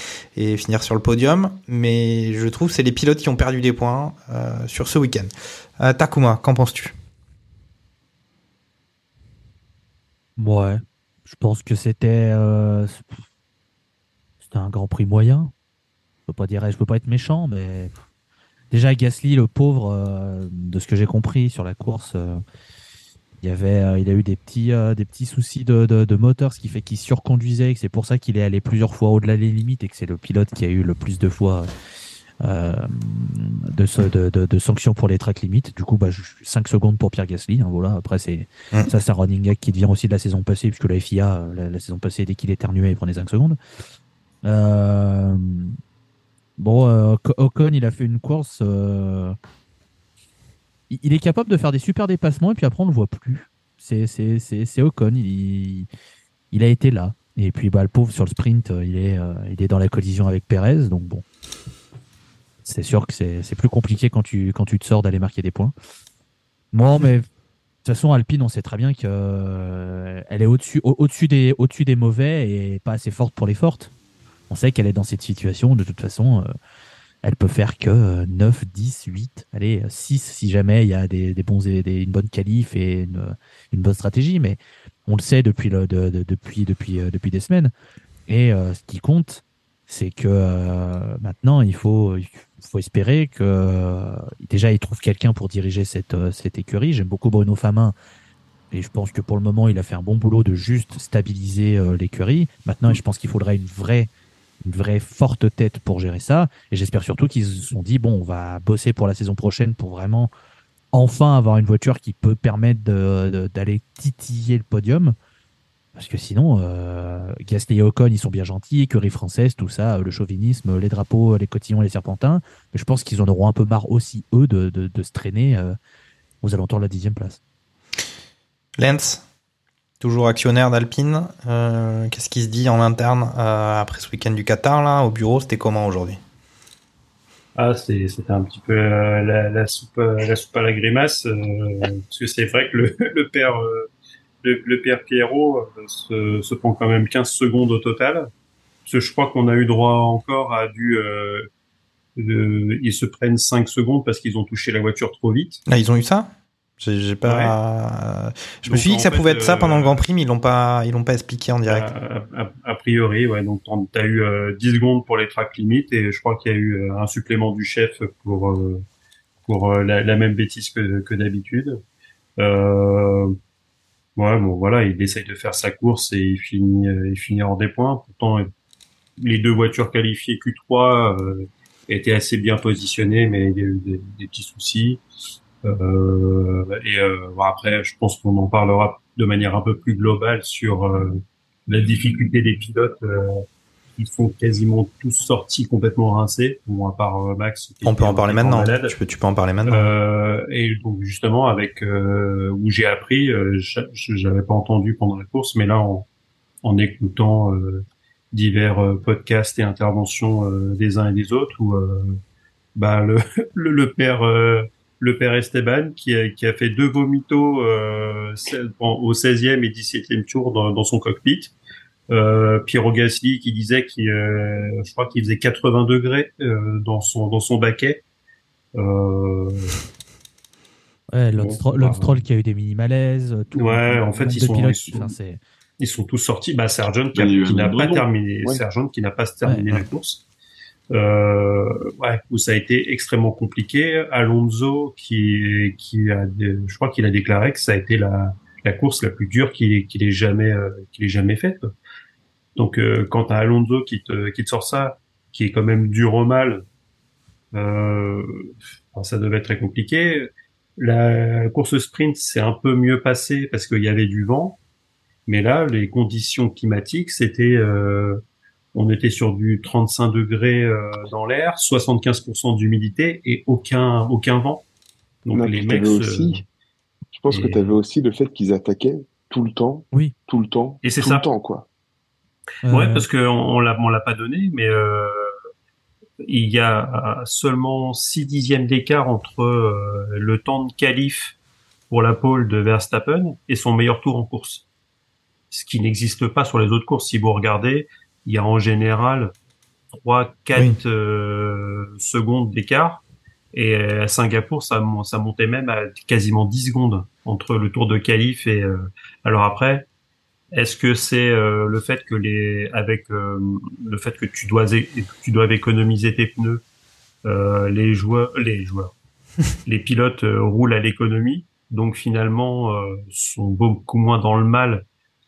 finir sur le podium. Mais je trouve que c'est les pilotes qui ont perdu des points sur ce week-end. Takuma, qu'en penses-tu? Ouais, je pense que c'était c'était un Grand Prix moyen. Je peux pas dire, je peux pas être méchant, mais déjà Gasly, le pauvre, euh, de ce que j'ai compris sur la course, euh, il y avait, euh, il a eu des petits, euh, des petits soucis de, de, de moteur, ce qui fait qu'il surconduisait, et que c'est pour ça qu'il est allé plusieurs fois au-delà des limites et que c'est le pilote qui a eu le plus de fois euh, de, ce- de, sanctions pour les tracks limites. Du coup, bah, 5 secondes pour Pierre Gasly. hein, voilà. Après, c'est Mm. ça, c'est un running gag qui devient aussi de la saison passée, puisque la FIA, la, la saison passée, dès qu'il éternuait, il prenait 5 secondes. Euh, bon, euh, Oc- Ocon, il a fait une course. euh, il, est capable de faire des super dépassements et puis après, on le voit plus. C'est, Ocon. Il, il a été là. Et puis, bah, le pauvre sur le sprint, il est, il est dans la collision avec Perez. Donc, bon. C'est sûr que c'est, plus compliqué quand tu, quand tu te sors d'aller marquer des points. Bon, mais de toute façon, Alpine, on sait très bien qu'elle est au-dessus, au- au-dessus des, au-dessus des mauvais et pas assez forte pour les fortes. On sait qu'elle est dans cette situation. De toute façon, euh, elle peut faire que euh, 9, 10, 8, allez, 6 si jamais il y a des, bons, des, une bonne qualif et une, une bonne stratégie. Mais on le sait depuis, depuis, depuis, euh, depuis des semaines. Et euh, ce qui compte, c'est que euh, maintenant, il faut, il faut espérer que euh, déjà, il trouve quelqu'un pour diriger cette, euh, cette écurie. J'aime beaucoup Bruno Famin. Et je pense que pour le moment, il a fait un bon boulot de juste stabiliser euh, l'écurie. Maintenant, je pense qu'il faudrait une vraie, une vraie forte tête pour gérer ça. Et j'espère surtout qu'ils se sont dit, bon, on va bosser pour la saison prochaine pour vraiment enfin avoir une voiture qui peut permettre d'aller titiller le podium. Parce que sinon, euh, Gasly et Ocon, ils sont bien gentils, écurie française, tout ça, le chauvinisme, les drapeaux, les cotillons, les serpentins. Mais je pense qu'ils en auront un peu marre aussi, eux, de, se traîner euh, aux alentours de la dixième place. Lens, toujours actionnaire d'Alpine. Euh, Qu'est-ce qui se dit en interne euh, après ce week-end du Qatar là au bureau C'était comment aujourd'hui? Ah, c'était un petit peu euh, la, la soupe, la soupe à la grimace, parce que c'est vrai que le, [LAUGHS] le père, le, le père Pierrot se, se prend quand même 15 secondes au total. Parce que je crois qu'on a eu droit encore à du, de- ils se prennent 5 secondes parce qu'ils ont touché la voiture trop vite. Là, ils ont eu ça? J'ai pas. Je me suis dit que ça fait, pouvait être ça euh, pendant le Grand Prix, mais ils l'ont pas, ils l'ont pas expliqué en direct. A, a- a priori, ouais. Donc, tu as eu euh, 10 secondes pour les tracks limites et je crois qu'il y a eu euh, un supplément du chef pour euh, pour euh, la, la même bêtise que, que d'habitude. Euh, ouais, bon, voilà, il essaye de faire sa course et il finit, euh, il finit hors des points. Pourtant, les deux voitures qualifiées Q3 euh, étaient assez bien positionnées, mais il y a eu des, des petits soucis. Euh, et euh, bon, après, je pense qu'on en parlera de manière un peu plus globale sur euh, la difficulté des pilotes euh, qui sont quasiment tous sortis complètement rincés, bon à part Max. On peut en parler maintenant. Tu peux, tu peux en parler maintenant. Euh, et donc justement avec euh, où j'ai appris, euh, j'a- j'avais pas entendu pendant la course, mais là en, en écoutant euh, divers podcasts et interventions euh, des uns et des autres, où euh, bah le, [LAUGHS] le, le père euh, le père Esteban qui a, qui a fait deux vomitos euh, au 16e et 17e tour dans, dans son cockpit. Euh, Piero Gasly qui disait qu'il euh, je crois qu'il faisait 80 degrés euh, dans son dans son baquet. Euh, Ouais, Bon, bah, qui a eu des mini malaises. Tout, Ouais, en fait, ils sont- pilotes, ils sont- enfin, c'est- ils sont tous sortis. Bah, Sargent qui, n'a pas terminé, Ouais. Sargent qui n'a pas terminé Ouais, la course. Euh, ouais, où ça a été extrêmement compliqué. Alonso qui qui a, je crois qu'il a déclaré que ça a été la la course la plus dure qu'il qu'il ait jamais euh, qu'il ait jamais faite. Donc euh, quand t'as Alonso qui te qui te sort ça, qui est quand même dur au mal, euh, ça devait être très compliqué. La course sprint s'est un peu mieux passée parce qu'il y avait du vent, mais là les conditions climatiques c'était euh, on était sur du 35 degrés euh, dans l'air, 75% d'humidité et aucun aucun vent. Donc Non, les mecs aussi, je pense que tu avais aussi le fait qu'ils attaquaient tout le temps, Oui. tout le temps, Et c'est tout ça. le temps quoi. Ouais, Euh, parce que on, on l'a on l'a pas donné, mais euh, il y a seulement 6 dixièmes d'écart entre euh, le temps de qualif pour la pole de Verstappen et son meilleur tour en course. Ce qui n'existe pas sur les autres courses. Si vous regardez, il y a en général 3 4 Oui. euh, secondes d'écart et à Singapour ça mon- ça montait même à quasiment 10 secondes entre le tour de qualif et euh, alors après est-ce que c'est euh, le fait que les avec euh, le fait que tu dois tu dois économiser tes pneus, euh, les joueurs les joueurs, [LAUGHS] les pilotes euh, roulent à l'économie, donc finalement euh, sont beaucoup moins dans le mal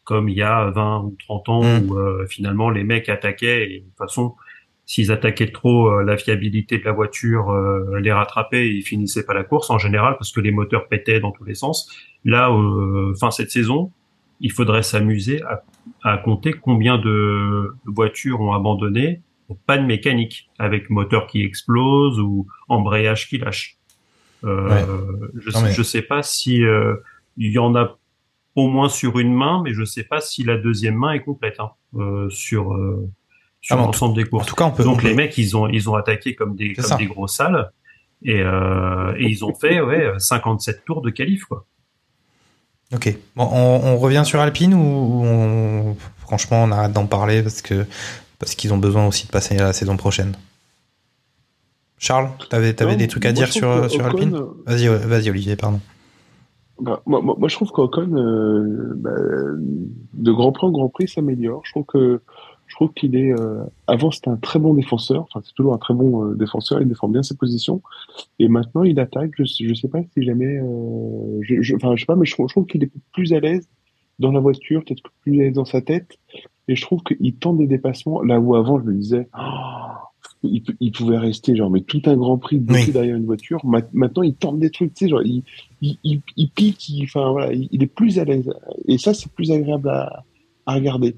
comme il y a 20 ou 30 ans Mm. où euh, finalement les mecs attaquaient et de toute façon s'ils attaquaient trop euh, la fiabilité de la voiture euh, les rattrapait et ils finissaient pas la course en général parce que les moteurs pétaient dans tous les sens. Là, fin cette saison, il faudrait s'amuser à, à compter combien de voitures ont abandonné pour panne mécanique, avec moteur qui explose ou embrayage qui lâche. Ouais. Je, Non, sais, mais- je sais pas si il y en a au moins sur une main, mais je sais pas si la deuxième main est complète hein, euh, sur euh, sur Ah, en l'ensemble des En courses. tout cas, on peut. Donc les mecs, ils ont ils ont attaqué comme des comme des gros salles et euh, et ils ont fait ouais 57 tours de qualif quoi. Ok. Bon, on, on revient sur Alpine ou, ou on... franchement on arrête d'en parler parce que parce qu'ils ont besoin aussi de passer à la saison prochaine? Charles, t'avais t'avais Non, des trucs à dire sur sur Alpine? Vas-y, vas-y Olivier, pardon. Bah, moi, moi, je trouve qu'Ocon, euh, bah, de Grand en Grand Prix, s'améliore. Je trouve que je trouve qu'il est. euh, avant, c'était un très bon défenseur. Enfin, c'est toujours un très bon euh, défenseur. Il défend bien ses positions. Et maintenant, il attaque. Je, je sais pas si jamais. Euh, je, je, enfin, je sais pas, mais je je trouve qu'il est plus à l'aise dans la voiture, peut-être plus à l'aise dans sa tête. Et je trouve qu'il tente des dépassements là où avant, je me disais. Oh, il, pouvait rester genre mais tout un Grand Prix bloqué Oui. derrière une voiture. Ma- Maintenant, il tente des trucs. Tu sais, genre il, il, il, pique, il, enfin voilà, il, est plus à l'aise. Et ça, c'est plus agréable à, à regarder.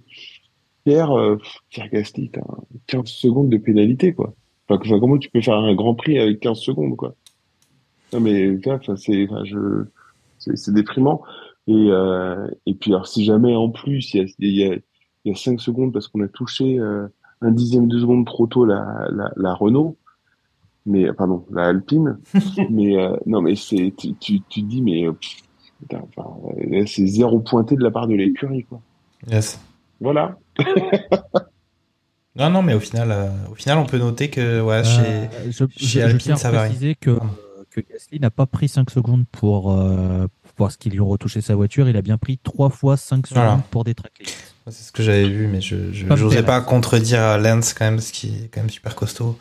Pierre, euh, Pierre Gasly, t'as 15 secondes de pénalité, quoi. Enfin, comment tu peux faire un Grand Prix avec 15 secondes, quoi? Non, mais c'est, enfin, je, c'est, déprimant. Et, euh, et puis, alors, si jamais en plus il y a, il y a, y a 5 secondes parce qu'on a touché euh, un dixième de seconde trop tôt la, la, la Renault, mais pardon, la Alpine, [LAUGHS] mais euh, non, mais c'est, tu, tu, tu te dis, mais euh, enfin, c'est zéro pointé de la part de l'écurie, quoi. Yes. Voilà. [LAUGHS] Non, non, mais au final, euh, au final, on peut noter que ouais, chez, Euh, je, chez je- je Alpine, tiens ça varie. préciser que, que Gasly n'a pas pris 5 secondes pour, euh, pour voir ce qu'ils lui ont retouché sa voiture. Il a bien pris 3 fois 5 secondes Voilà. pour détraquer. C'est ce que j'avais vu, mais je je- Pas pas contredire Lance quand même, ce qui est quand même super costaud.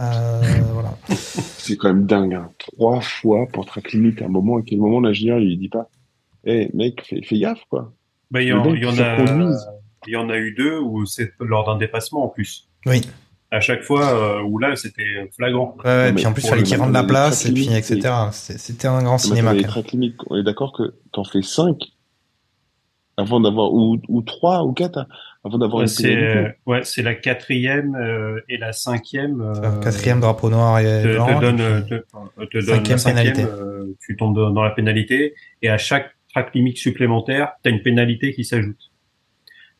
Euh, [LAUGHS] voilà. C'est quand même dingue, hein. Trois fois pour track limite à un moment, à quel moment l'ingénieur il lui dit pas, eh mec, fais, fais gaffe, quoi. Bah, il y, en, mec il y en qui a, il y en a eu deux où c'est lors d'un dépassement en plus. Oui. À chaque fois euh, où là c'était flagrant. Ouais, ouais, mais puis en plus, il fallait qu'il moment, rende la place, et puis, etc. C'était un grand Mais cinéma. track limites, on est d'accord que t'en fais cinq, avant d'avoir ou, ou trois ou quatre avant d'avoir Ouais, c'est euh, ouais, c'est la quatrième euh, et la cinquième. euh, Quatrième drapeau noir et te, blanc. te donne, et euh, te, euh, te donne cinquième la cinquième, pénalité. euh, tu tombes dans dans la pénalité et à chaque track limite supplémentaire, tu as une pénalité qui s'ajoute.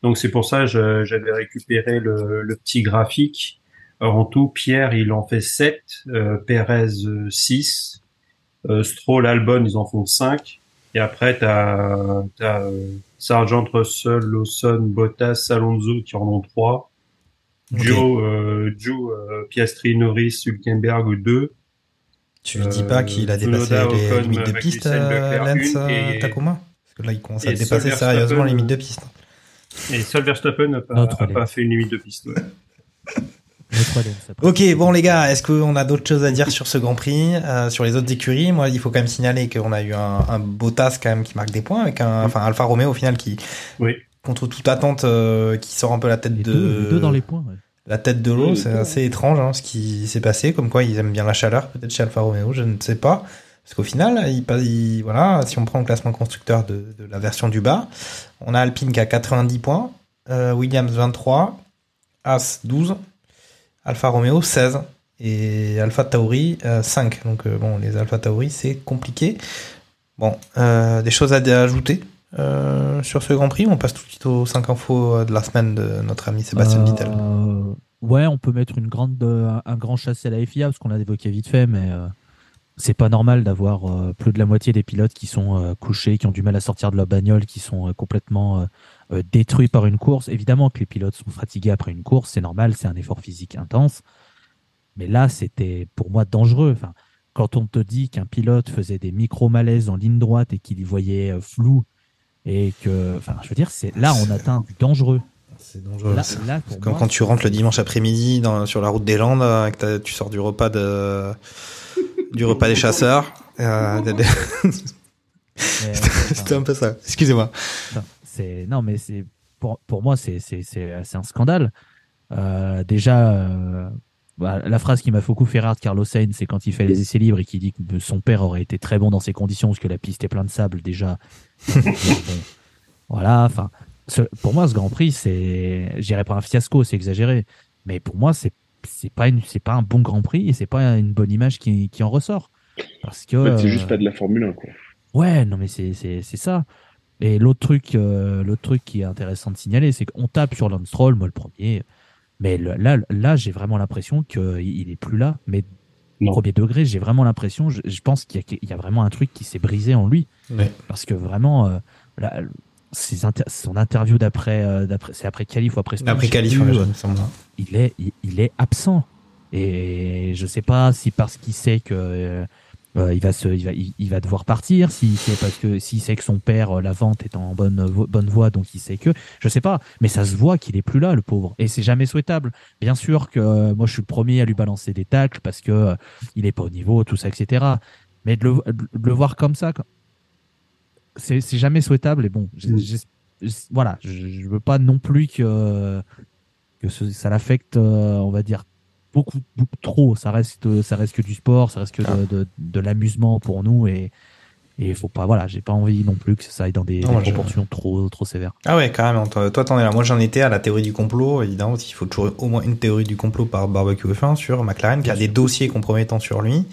Donc c'est pour ça je- j'avais récupéré le, le petit graphique. Alors, en tout, Pierre, il en fait 7, euh, Perez 6, euh, Stroll, Albon, ils en font 5. Et après, tu as, Sargent, Russell, Lawson, Bottas, Alonso qui en ont 3. Ok. Joe, euh, Joe euh, Piastri, Norris, Hülkenberg 2. Tu dis pas qu'il a dépassé Tsunoda, les Ocon, limites de piste, euh, Lance euh, et- Takuma Parce que là, il commence à dépasser sérieusement les limites de piste. Et seul Verstappen n'a pas, pas fait une limite de piste. ouais. [LAUGHS] Ok, bon les gars, est-ce qu'on a d'autres choses à dire sur ce Grand Prix, euh, sur les autres écuries? Moi, il faut quand même signaler qu'on a eu un, un Bottas quand même qui marque des points avec un, enfin Alfa Romeo au final qui, Oui. contre toute attente, euh, qui sort un peu la tête Les de deux, les deux dans les points. ouais. la tête de l'eau. C'est assez étrange hein, ce qui s'est passé. Comme quoi, ils aiment bien la chaleur, peut-être chez Alfa Romeo, je ne sais pas. Parce qu'au final, il, voilà, si on prend le classement constructeur de, de la version du bas, on a Alpine qui a 90 points, euh, Williams 23, As 12, Alfa Romeo 16 et Alpha Tauri euh, 5. Donc euh, bon, les Alpha Tauri, c'est compliqué. Bon, euh, des choses à ajouter euh, sur ce Grand Prix? On passe tout de suite aux 5 infos euh, de la semaine de notre ami Sébastien Euh, Vittel. Ouais, on peut mettre une grande, euh, un grand chassé à la FIA parce qu'on l'a évoqué vite fait, mais euh, c'est pas normal d'avoir euh, plus de la moitié des pilotes qui sont euh, couchés, qui ont du mal à sortir de leur bagnole, qui sont euh, complètement euh, détruits par une course. Évidemment que les pilotes sont fatigués après une course, c'est normal, c'est un effort physique intense. Mais là, c'était pour moi dangereux. Enfin, quand on te dit qu'un pilote faisait des micro-malaises en ligne droite et qu'il y voyait euh, flou, et que, enfin, je veux dire, c'est là, on atteint du dangereux. C'est dangereux. Là- là, pour C'est comme moi, quand tu rentres le dimanche après-midi sur la route des Landes, euh, que tu sors du repas de du repas des chasseurs. Euh, [LAUGHS] [LAUGHS] C'était un peu ça. Excusez-moi. C'est non, mais c'est pour, pour moi c'est c'est c'est c'est un scandale. Euh, déjà, euh, bah, la phrase qui m'a beaucoup fait rire de Carlos Sainz, c'est quand il fait les essais libres et qu'il dit que son père aurait été très bon dans ces conditions parce que la piste est pleine de sable. Déjà, [LAUGHS] bon, voilà. Enfin, pour moi, ce Grand Prix, c'est, je dirais pas un fiasco, c'est exagéré, mais pour moi, c'est c'est pas une c'est pas un bon Grand Prix et c'est pas une bonne image qui qui en ressort parce que En fait, c'est euh, juste pas de la Formule 1, quoi. Ouais, non mais c'est c'est c'est ça. Et l'autre truc euh, l'autre truc qui est intéressant de signaler, c'est qu'on tape sur Lance Stroll, moi le premier, mais le- là là j'ai vraiment l'impression qu'il il est plus là. Mais au premier degré, j'ai vraiment l'impression, je, je pense qu'il y, a- il y a vraiment un truc qui s'est brisé en lui, Ouais. parce que vraiment euh, là, ses inter- son interview d'après euh, d'après c'est après qualif ou après Spa, Après plus, ouais, euh, il est il, il est absent. Et je sais pas si parce qu'il sait que euh, il va se il va il, il va devoir partir si c'est parce que s'il sait que son père euh, la vente est en bonne vo- bonne voie donc il sait que je sais pas. Mais ça se voit qu'il est plus là le pauvre. Et c'est jamais souhaitable. Bien sûr que euh, moi je suis le premier à lui balancer des tacles parce que il est pas au niveau tout ça etc mais de le, de le voir comme ça c'est jamais souhaitable et bon j'ai- voilà je, je veux pas non plus que que ce- ça l'affecte, on va dire, beaucoup, beaucoup trop. Ça reste, ça reste que du sport, ça reste que de, de, de l'amusement pour nous et et faut pas, voilà, j'ai pas envie non plus que ça aille dans des, Non, des moi, je- proportions trop, trop sévères. Ah ouais, carrément. Toi, toi, t'en es là. Moi, j'en étais à la théorie du complot. Évidemment, qu'il faut toujours au moins une théorie du complot par barbecue F1 sur McLaren, qui a des dossiers compromettants sur lui.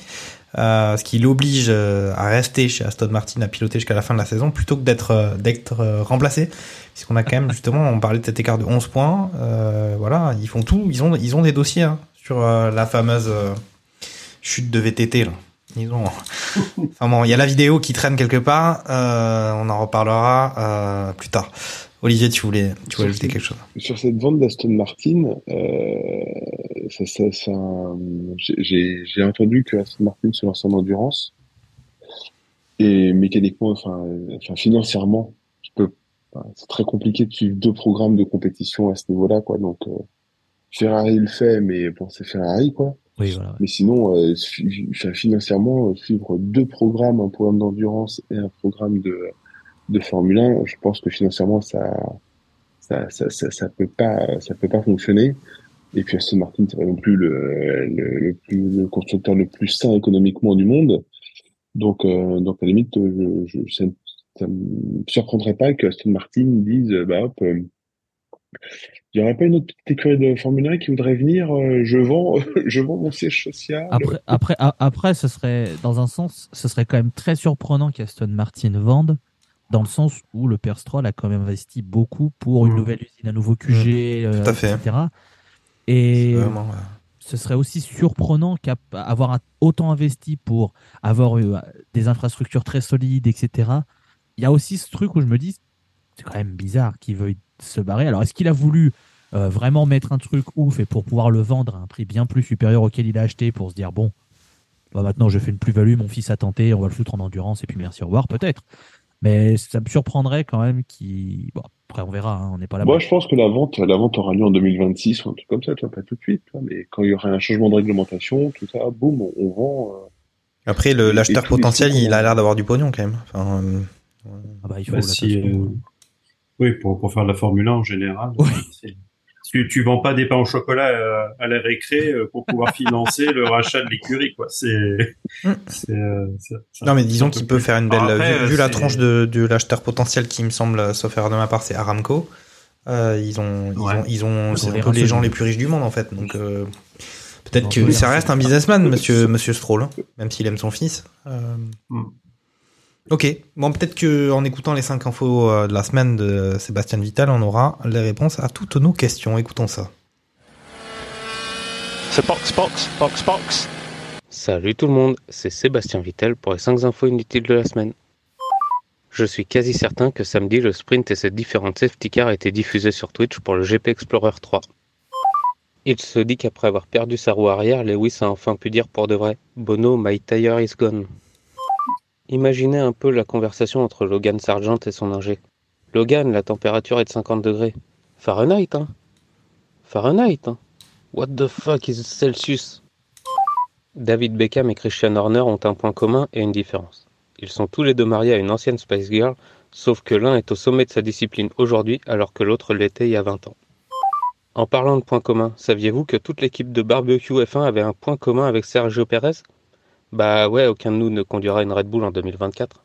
Euh, ce qui l'oblige euh, à rester chez Aston Martin, à piloter jusqu'à la fin de la saison, plutôt que d'être euh, d'être remplacé. Puisqu'on a quand même, [LAUGHS] justement, on parlait de cet écart de 11 points. Euh, voilà, ils font tout. Ils ont, ils ont des dossiers hein, sur euh, la fameuse euh, chute de VTT. Là. Ils ont... [LAUGHS] enfin bon, il y a la vidéo qui traîne quelque part. Euh, on en reparlera euh, plus tard. Olivier, tu voulais, tu voulais ajouter quelque chose? Sur cette vente d'Aston Martin, euh, ça, ça, ça, j'ai- entendu que Aston Martin se lance en endurance et mécaniquement, enfin, enfin financièrement, je peux, enfin, c'est très compliqué de suivre deux programmes de compétition à ce niveau-là, quoi. Donc euh, Ferrari le fait, mais bon, c'est Ferrari, quoi. Oui, voilà. Mais sinon, euh, financièrement, euh, suivre deux programmes, un programme d'endurance et un programme de, de Formule 1, je pense que financièrement, ça, ça, ça, ça, ça peut pas, ça peut pas fonctionner. Et puis Aston Martin, c'est pas non plus le, le, le plus, le constructeur le plus sain économiquement du monde. Donc, euh, donc à la limite, je, je, ça, ça me surprendrait pas que Aston Martin dise, euh, bah hop, euh, il n'y aurait pas une autre petite écurie de Formule 1 qui voudrait venir, euh, je vends, [LAUGHS] je vends mon siège social. Après, après, a- après, ce serait, dans un sens, ce serait quand même très surprenant qu'Aston Martin vende, dans le sens où le PS3 a quand même investi beaucoup pour une nouvelle usine, un nouveau QG, euh, Tout à fait. etc. Et vraiment, ouais. ce serait aussi surprenant qu'avoir autant investi pour avoir eu, euh, des infrastructures très solides, etc. Il y a aussi ce truc où je me dis, c'est quand même bizarre qu'il veuille se barrer. Alors, est-ce qu'il a voulu euh, vraiment mettre un truc ouf et pour pouvoir le vendre à un prix bien plus supérieur auquel il a acheté pour se dire, bon, bah maintenant je fais une plus-value, mon fils a tenté, on va le foutre en endurance et puis merci, au revoir, peut-être. Mais ça me surprendrait quand même qu'il. Bon, après, on verra, hein, on n'est pas là. Moi, je pense que la vente, la vente aura lieu en 2026 ou un truc comme ça, tu vois, pas tout de suite, vois, mais quand il y aura un changement de réglementation, tout ça, boum, on, on vend. euh, Après, l'acheteur potentiel, il a l'air d'avoir du pognon quand même. Enfin, euh, Ah bah, il Bah, si, euh, oui, pour, pour faire de la Formule 1 en général. c'est- Tu, tu vends pas des pains au chocolat euh, à la récré euh, pour pouvoir financer le rachat de l'écurie, quoi. C'est. c'est, euh, Non, mais disons qu'il peut faire une belle. Après, vu vu la tranche de, de l'acheteur potentiel qui me semble, sauf erreur de ma part, c'est Aramco. euh, ils ont, ils Ouais. ont, ils ont, Ils c'est ont un les peu les gens les plus riches du monde en fait. Donc euh, peut-être que ça reste un businessman, monsieur, monsieur Stroll, hein, même s'il aime son fils. Euh, Hmm. Ok, bon peut-être que en écoutant les 5 infos euh, de la semaine de Sébastien Vital, on aura les réponses à toutes nos questions. Écoutons ça. C'est box, box, box, box. Salut tout le monde, c'est Sébastien Vittel pour les 5 infos inutiles de la semaine. Je suis quasi certain que samedi, le sprint et ses différentes safety cars étaient diffusés sur Twitch pour le GP Explorer 3. Il se dit qu'après avoir perdu sa roue arrière, Lewis a enfin pu dire pour de vrai Bono, my tire is gone. Imaginez un peu la conversation entre Logan Sargent et son ingé. Logan, la température est de 50 degrés. Fahrenheit, hein Fahrenheit, hein What the fuck is Celsius? David Beckham et Christian Horner ont un point commun et une différence. Ils sont tous les deux mariés à une ancienne Spice Girl, sauf que l'un est au sommet de sa discipline aujourd'hui alors que l'autre l'était il y a 20 ans. En parlant de points communs, saviez-vous que toute l'équipe de barbecue F1 avait un point commun avec Sergio Perez Bah ouais, aucun de nous ne conduira une Red Bull en 2024.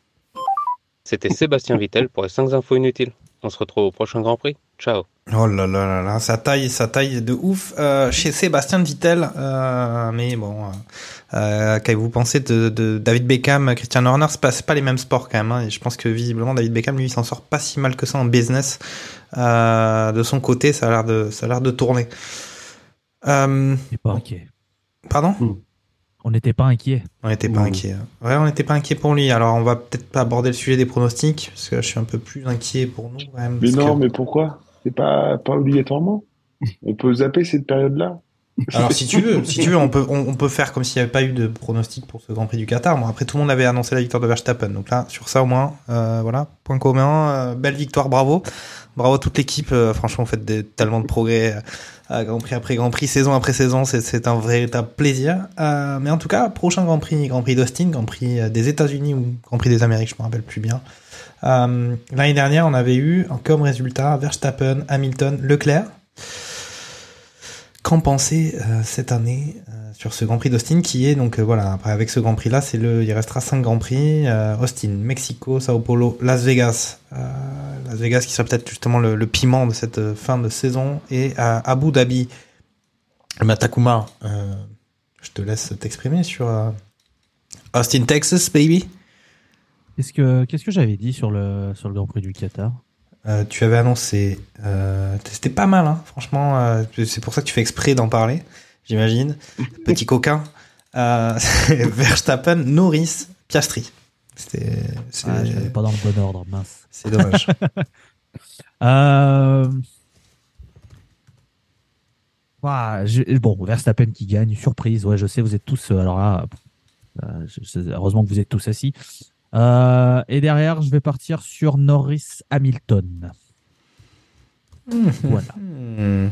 C'était Sébastien Vittel pour les 5 infos inutiles. On se retrouve au prochain Grand Prix. Ciao Oh là là là là, ça taille, ça taille de ouf euh, chez Sébastien Vittel. Euh, mais bon, euh, qu'avez-vous pensé de, de David Beckham, Christian Horner C'est pas, pas les mêmes sports quand même. hein, et je pense que visiblement David Beckham, lui, il s'en sort pas si mal que ça en business. Euh, de son côté, ça a l'air de, ça a l'air de tourner. Euh, pas inquiet. Pardon? On n'était pas inquiet. On n'était pas inquiet. Ouais, on n'était pas inquiet pour lui. Alors, on va peut-être pas aborder le sujet des pronostics, parce que je suis un peu plus inquiet pour nous quand même. Mais non, que- mais pourquoi? C'est pas, pas obligatoirement. On peut zapper cette période-là. [LAUGHS] Alors si tu veux, si tu veux, on peut, on, on peut faire comme s'il n'y avait pas eu de pronostic pour ce Grand Prix du Qatar. Bon, après tout le monde avait annoncé la victoire de Verstappen, donc là sur ça au moins, euh, voilà, point commun, euh, belle victoire, bravo, bravo à toute l'équipe. euh, franchement, vous faites des, tellement de progrès, euh, Grand Prix après Grand Prix, saison après saison, c'est, un véritable plaisir. Euh, mais en tout cas, prochain Grand Prix, Grand Prix d'Austin, Grand Prix euh, des États-Unis ou Grand Prix des Amériques, je me rappelle plus bien. Euh, l'année dernière, on avait eu comme résultat Verstappen, Hamilton, Leclerc. Qu'en penser euh, cette année euh, sur ce Grand Prix d'Austin qui est donc euh, voilà après avec ce Grand Prix là c'est le il restera cinq Grands Prix euh, Austin Mexico Sao Paulo Las Vegas Euh, Las Vegas qui sera peut-être justement le, le piment de cette fin de saison et à Abu Dhabi. Matakuma euh, je te laisse t'exprimer sur Austin Texas baby. Qu'est-ce que, qu'est-ce que j'avais dit sur le, sur le Grand Prix du Qatar? Tu avais annoncé, c'était pas mal, hein, franchement. c'est pour ça que tu fais exprès d'en parler, j'imagine. [LAUGHS] Petit coquin. Euh, [LAUGHS] Verstappen, Norris, Piastri. C'était, c'est- Ah, j'avais pas dans le bon ordre, mince. C'est dommage. [LAUGHS] Euh, je- bon, Verstappen qui gagne, surprise. Ouais, je sais, vous êtes tous. euh, Alors là, euh, heureusement que vous êtes tous assis. Euh, et derrière, je vais partir sur Norris Hamilton. Voilà. Hmm.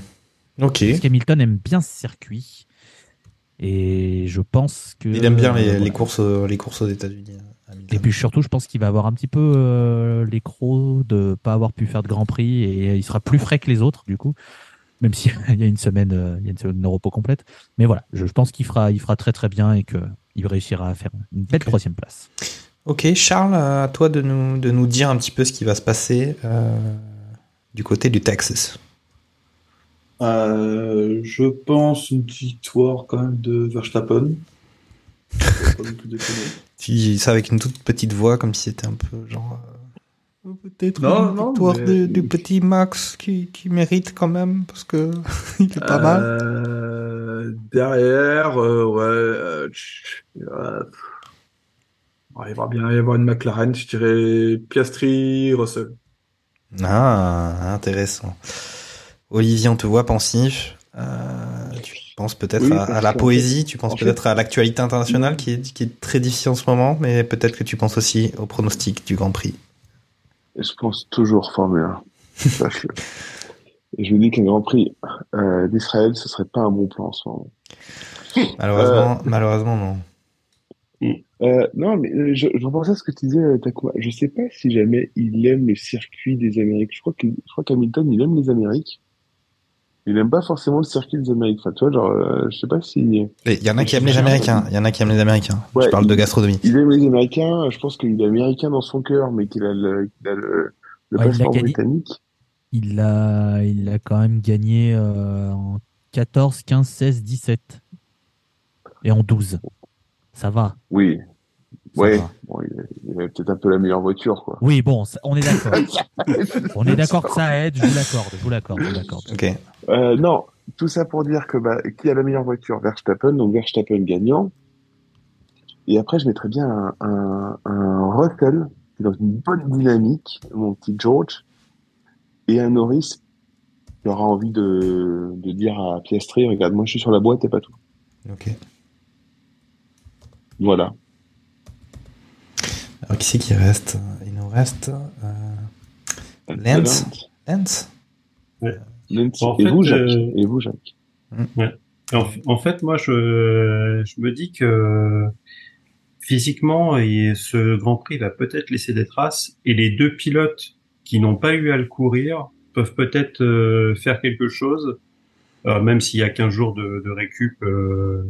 Ok. Parce qu'Hamilton aime bien ce circuit. Et je pense que. Il aime bien les, euh, les courses, euh, les courses aux États-Unis. Et puis surtout, je pense qu'il va avoir un petit peu euh, les crocs de pas avoir pu faire de Grand Prix et il sera plus frais que les autres du coup, même s'il [LAUGHS] y a une semaine, euh, il y a une semaine de repos complète. Mais voilà, je, je pense qu'il fera, il fera très très bien et que il réussira à faire une belle troisième place. Ok, Charles, euh, à toi de nous, de nous dire un petit peu ce qui va se passer euh, du côté du Texas. Euh, je pense une victoire quand même de Verstappen. Dis ça [LAUGHS] avec une toute petite voix, comme si c'était un peu genre. euh, Peut-être Non, une non, victoire mais- du petit Max qui, qui mérite quand même, parce que [LAUGHS] il est pas mal. Euh, derrière, euh, ouais, euh, euh. Ouais, il va bien y avoir une McLaren, je dirais Piastri, Russell. Ah, intéressant. Olivier, on te voit pensif. Euh, tu penses peut-être Oui, à, la poésie, tu penses peut-être à l'actualité internationale qui est, qui est très difficile en ce moment, mais peut-être que tu penses aussi au pronostic du Grand Prix. Je pense toujours Formule 1. Sache-le. Et je me dis qu'un Grand Prix euh, d'Israël, ce serait pas un bon plan en ce moment. [LAUGHS] Malheureusement, malheureusement non. Euh, non, mais euh, je, je repensais à ce que tu disais, euh, Takuma. Je sais pas si jamais il aime le circuit des Amériques. Je crois que je crois qu'Hamilton, il aime les Amériques. Il aime pas forcément le circuit des Amériques. Enfin, tu vois, genre, euh, je sais pas si. Il y en a qui aiment les Américains. Il y en a qui aiment les Américains. Ouais, je parle de il- gastronomie. Il aime les Américains. Je pense qu'il est américain dans son cœur, mais qu'il a le, qu'il a le, le Ouais, il a britannique. Il a, il a quand même gagné euh, en 14, 15, 16, 17. Et en 12. Ça va. Oui. Ça Ouais. va. Bon, il, il avait peut-être un peu la meilleure voiture, quoi. Oui, bon, ça- on est d'accord. [LAUGHS] on est d'accord que ça aide, je vous l'accorde, je vous l'accorde, je vous l'accorde. Ok. Euh, non, tout ça pour dire que bah, qui a la meilleure voiture Verstappen, donc Verstappen gagnant. Et après, je mettrais bien un, un, un Russell qui est dans une bonne dynamique, mon petit George, et un Norris qui aura envie de, de dire à Piastri, regarde, moi je suis sur la boîte et pas tout. Ok. Voilà. Alors qui c'est qui reste? Il nous reste euh, Lance. Lance. Lance? En et, fait, vous, Jacques. euh, et vous, Jacques. Ouais. En, en fait, moi, je, je me dis que physiquement, et ce Grand Prix va peut-être laisser des traces, et les deux pilotes qui n'ont pas eu à le courir peuvent peut-être euh, faire quelque chose, euh, même s'il y a 15 jours de, de récup, euh,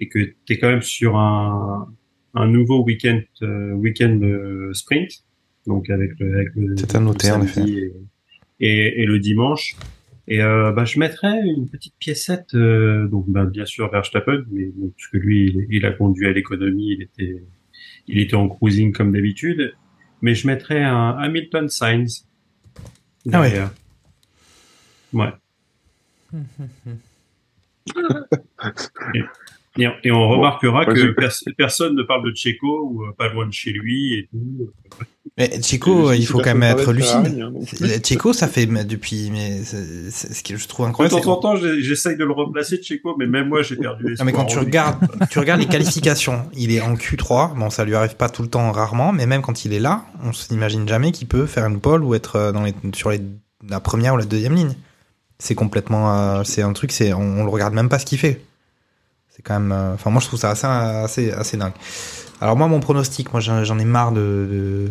et que tu es quand même sur un, un nouveau week-end euh, week-end euh, sprint, donc avec le, avec le, C'est à noter, le en samedi et, et, et le dimanche. Et euh, bah, je mettrais une petite piécette, euh, donc bah, bien sûr Verstappen, mais parce que lui, il, il a conduit à l'économie, il était, il était en cruising comme d'habitude. Mais je mettrais un Hamilton Sainz. Ah ouais. derrière. Ouais. [LAUGHS] Et, et- et on remarquera que pers- personne ne parle de Tcheco ou euh, pas loin de chez lui et tout. Mais Chico, il faut quand même être de lucide. hein, Chico, ça fait mais depuis, mais ce que je trouve De incroyable. temps en temps, j'essaye de le remplacer Tcheco, mais même moi, j'ai perdu Non, mais quand tu regardes, tu regardes les qualifications, il est en Q3. Bon, ça lui arrive pas tout le temps, rarement, mais même quand il est là, on s'imagine jamais qu'il peut faire une pole ou être euh, dans les, sur les, la première ou la deuxième ligne. C'est complètement, euh, c'est un truc, c'est, on, on le regarde même pas ce qu'il fait. C'est quand même, euh, enfin, moi, je trouve ça assez, assez, assez dingue. Alors, moi, mon pronostic, moi, j'en ai marre de,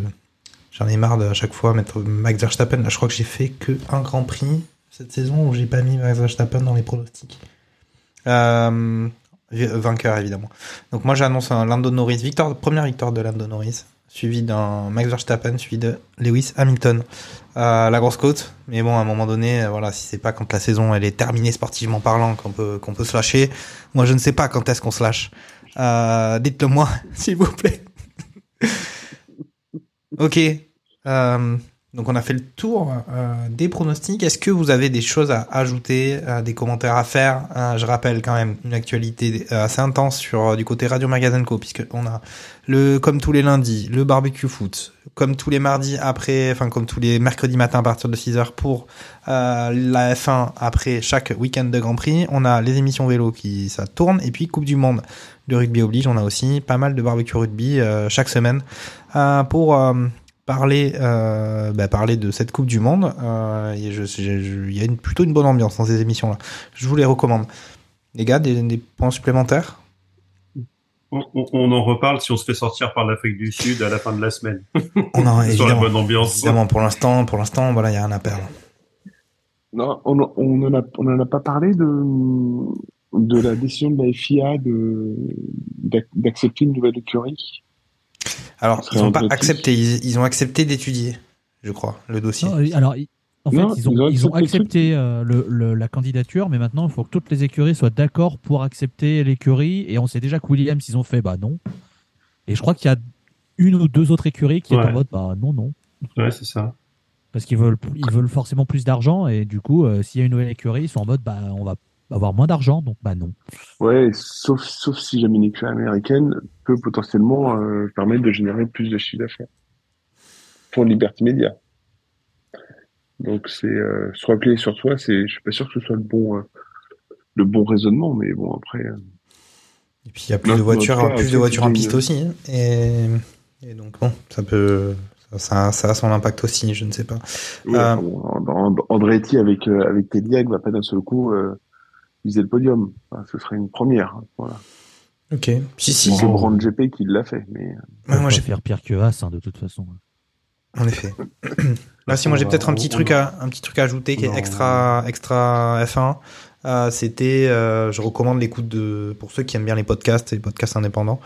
j'en ai marre de à chaque fois mettre Max Verstappen. Je crois que j'ai fait que un Grand Prix cette saison où j'ai pas mis Max Verstappen dans les pronostics. Euh, vainqueur évidemment. Donc moi j'annonce un Lando Norris, victoire, première victoire de Lando Norris, suivi d'un Max Verstappen, suivi de Lewis Hamilton. La grosse côte, mais bon à un moment donné, euh, voilà, si c'est pas quand la saison elle est terminée sportivement parlant qu'on peut se lâcher. Moi je ne sais pas quand est-ce qu'on se lâche. Euh, Dites-le moi, [LAUGHS] s'il vous plaît. [LAUGHS] ok. Euh, donc on a fait le tour euh, des pronostics. Est-ce que vous avez des choses à ajouter, euh, des commentaires à faire? Euh, Je rappelle quand même une actualité euh, assez intense sur du côté Radio Magazine Co, puisque on a le comme tous les lundis le barbecue foot, comme tous les mardis après, enfin comme tous les mercredis matin à partir de 6h pour euh, la F1 après chaque week-end de Grand Prix. On a les émissions vélo qui ça tourne et puis Coupe du Monde de rugby oblige. On a aussi pas mal de barbecue rugby chaque semaine pour parler euh, bah, parler de cette Coupe du Monde. Euh, il y a une, plutôt une bonne ambiance dans ces émissions-là. Je vous les recommande. Les gars, des, des points supplémentaires? On, on- on en reparle si on se fait sortir par l'Afrique du Sud à la fin de la semaine. [LAUGHS] On en, [LAUGHS] Sur la bonne ambiance. évidemment, pour l'instant, pour l'instant, voilà, il y a rien à perdre. Non, on, on en a, on en a pas parlé de, de la décision de la FIA d'accepter une nouvelle écurie? Alors, ils ont un pas accepté, ils, ils ont accepté d'étudier, je crois, le dossier. Non, alors, en fait, Non, ils ont, ils ont ils ont accepté euh, le, le- la candidature, mais maintenant, il faut que toutes les écuries soient d'accord pour accepter l'écurie. Et on sait déjà que Williams, ils ont fait bah non. Et je crois qu'il y a une ou deux autres écuries qui est en mode bah non, non. Ouais, c'est ça. Parce qu'ils veulent, ils veulent forcément plus d'argent. Et du coup, euh, s'il y a une nouvelle écurie, ils sont en mode bah on va avoir moins d'argent, donc bah non. Ouais, sauf, sauf si jamais une écurie américaine peut potentiellement euh, permettre de générer plus de chiffre d'affaires pour Liberty Media. Donc c'est euh, se rappeler sur toi, c'est je suis pas sûr que ce soit le bon euh, le bon raisonnement, mais bon après. euh, Et puis il y a plus Non, de en voitures, cas, plus de voitures en une- piste aussi. hein. Et, et donc bon, ça peut, ça, ça a son impact aussi, je ne sais pas. ouais, Euh, bon, Andretti avec euh, avec Cadillac va pas d'un seul coup euh, viser le podium. Enfin, ce serait une première. Voilà. Ok. Si si. C'est Brand GP qui l'a fait, mais. euh, Ouais, moi, j'ai- faire pire que As hein, de toute façon. En effet. [CLEARS THROAT] Là, si moi j'ai On peut-être un petit truc à un petit truc à ajouter qui est extra extra F1. Euh, C'était, euh, je recommande l'écoute de pour ceux qui aiment bien les podcasts, les podcasts indépendants,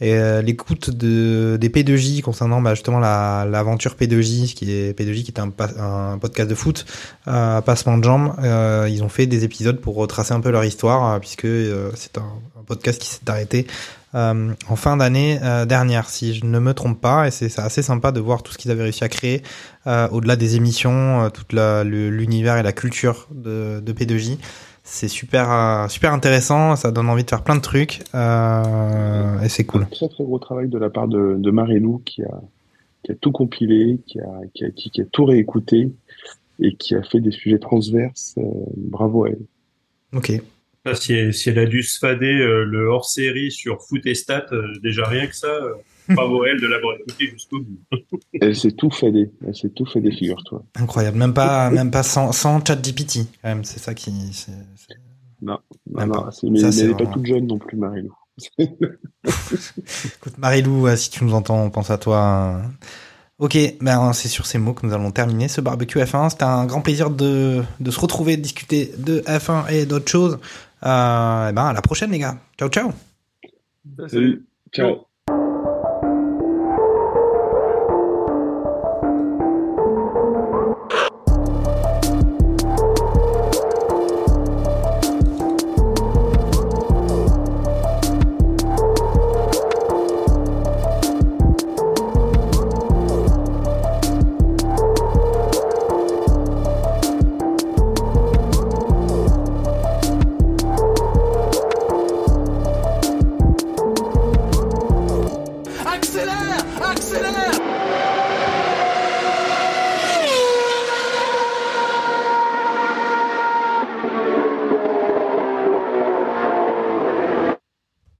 et euh, l'écoute de des P2J concernant bah, justement la l'aventure P2J, qui est P2J qui est un, un podcast de foot, euh, passement de jambes. Euh, ils ont fait des épisodes pour retracer un peu leur histoire, euh, puisque c'est un, podcast qui s'est arrêté en fin d'année dernière, si je ne me trompe pas, et c'est assez sympa de voir tout ce qu'ils avaient réussi à créer au-delà des émissions, toute l'univers et la culture de, de P2J. C'est super euh, super intéressant, ça donne envie de faire plein de trucs euh, et c'est cool. très très gros travail de la part de, de Marilou qui a, qui a tout compilé, qui a, qui, a, qui, qui a tout réécouté et qui a fait des sujets transverses. euh, bravo à elle. Ok. Ah, si, elle, si elle a dû se fader euh, le hors-série sur foot et stats, euh, déjà rien que ça, euh, bravo à elle de l'avoir écouté jusqu'au bout. [LAUGHS] Elle s'est tout fait des, elle s'est tout fait des figures-toi. Incroyable, même pas même pas sans, sans chat GPT quand même, c'est ça qui. c'est- c'est- Non, non, Même non, mais, Ça, mais c'est elle n'est pas toute jeune non plus, Marilou. Écoute, Marilou, euh, si tu nous entends, on pense à toi. hein. Ok, ben c'est sur ces mots que nous allons terminer ce barbecue F1. C'était un grand plaisir de, de se retrouver, de discuter de F1 et d'autres choses. Euh, et ben à la prochaine les gars. Ciao ciao. Salut. Ciao.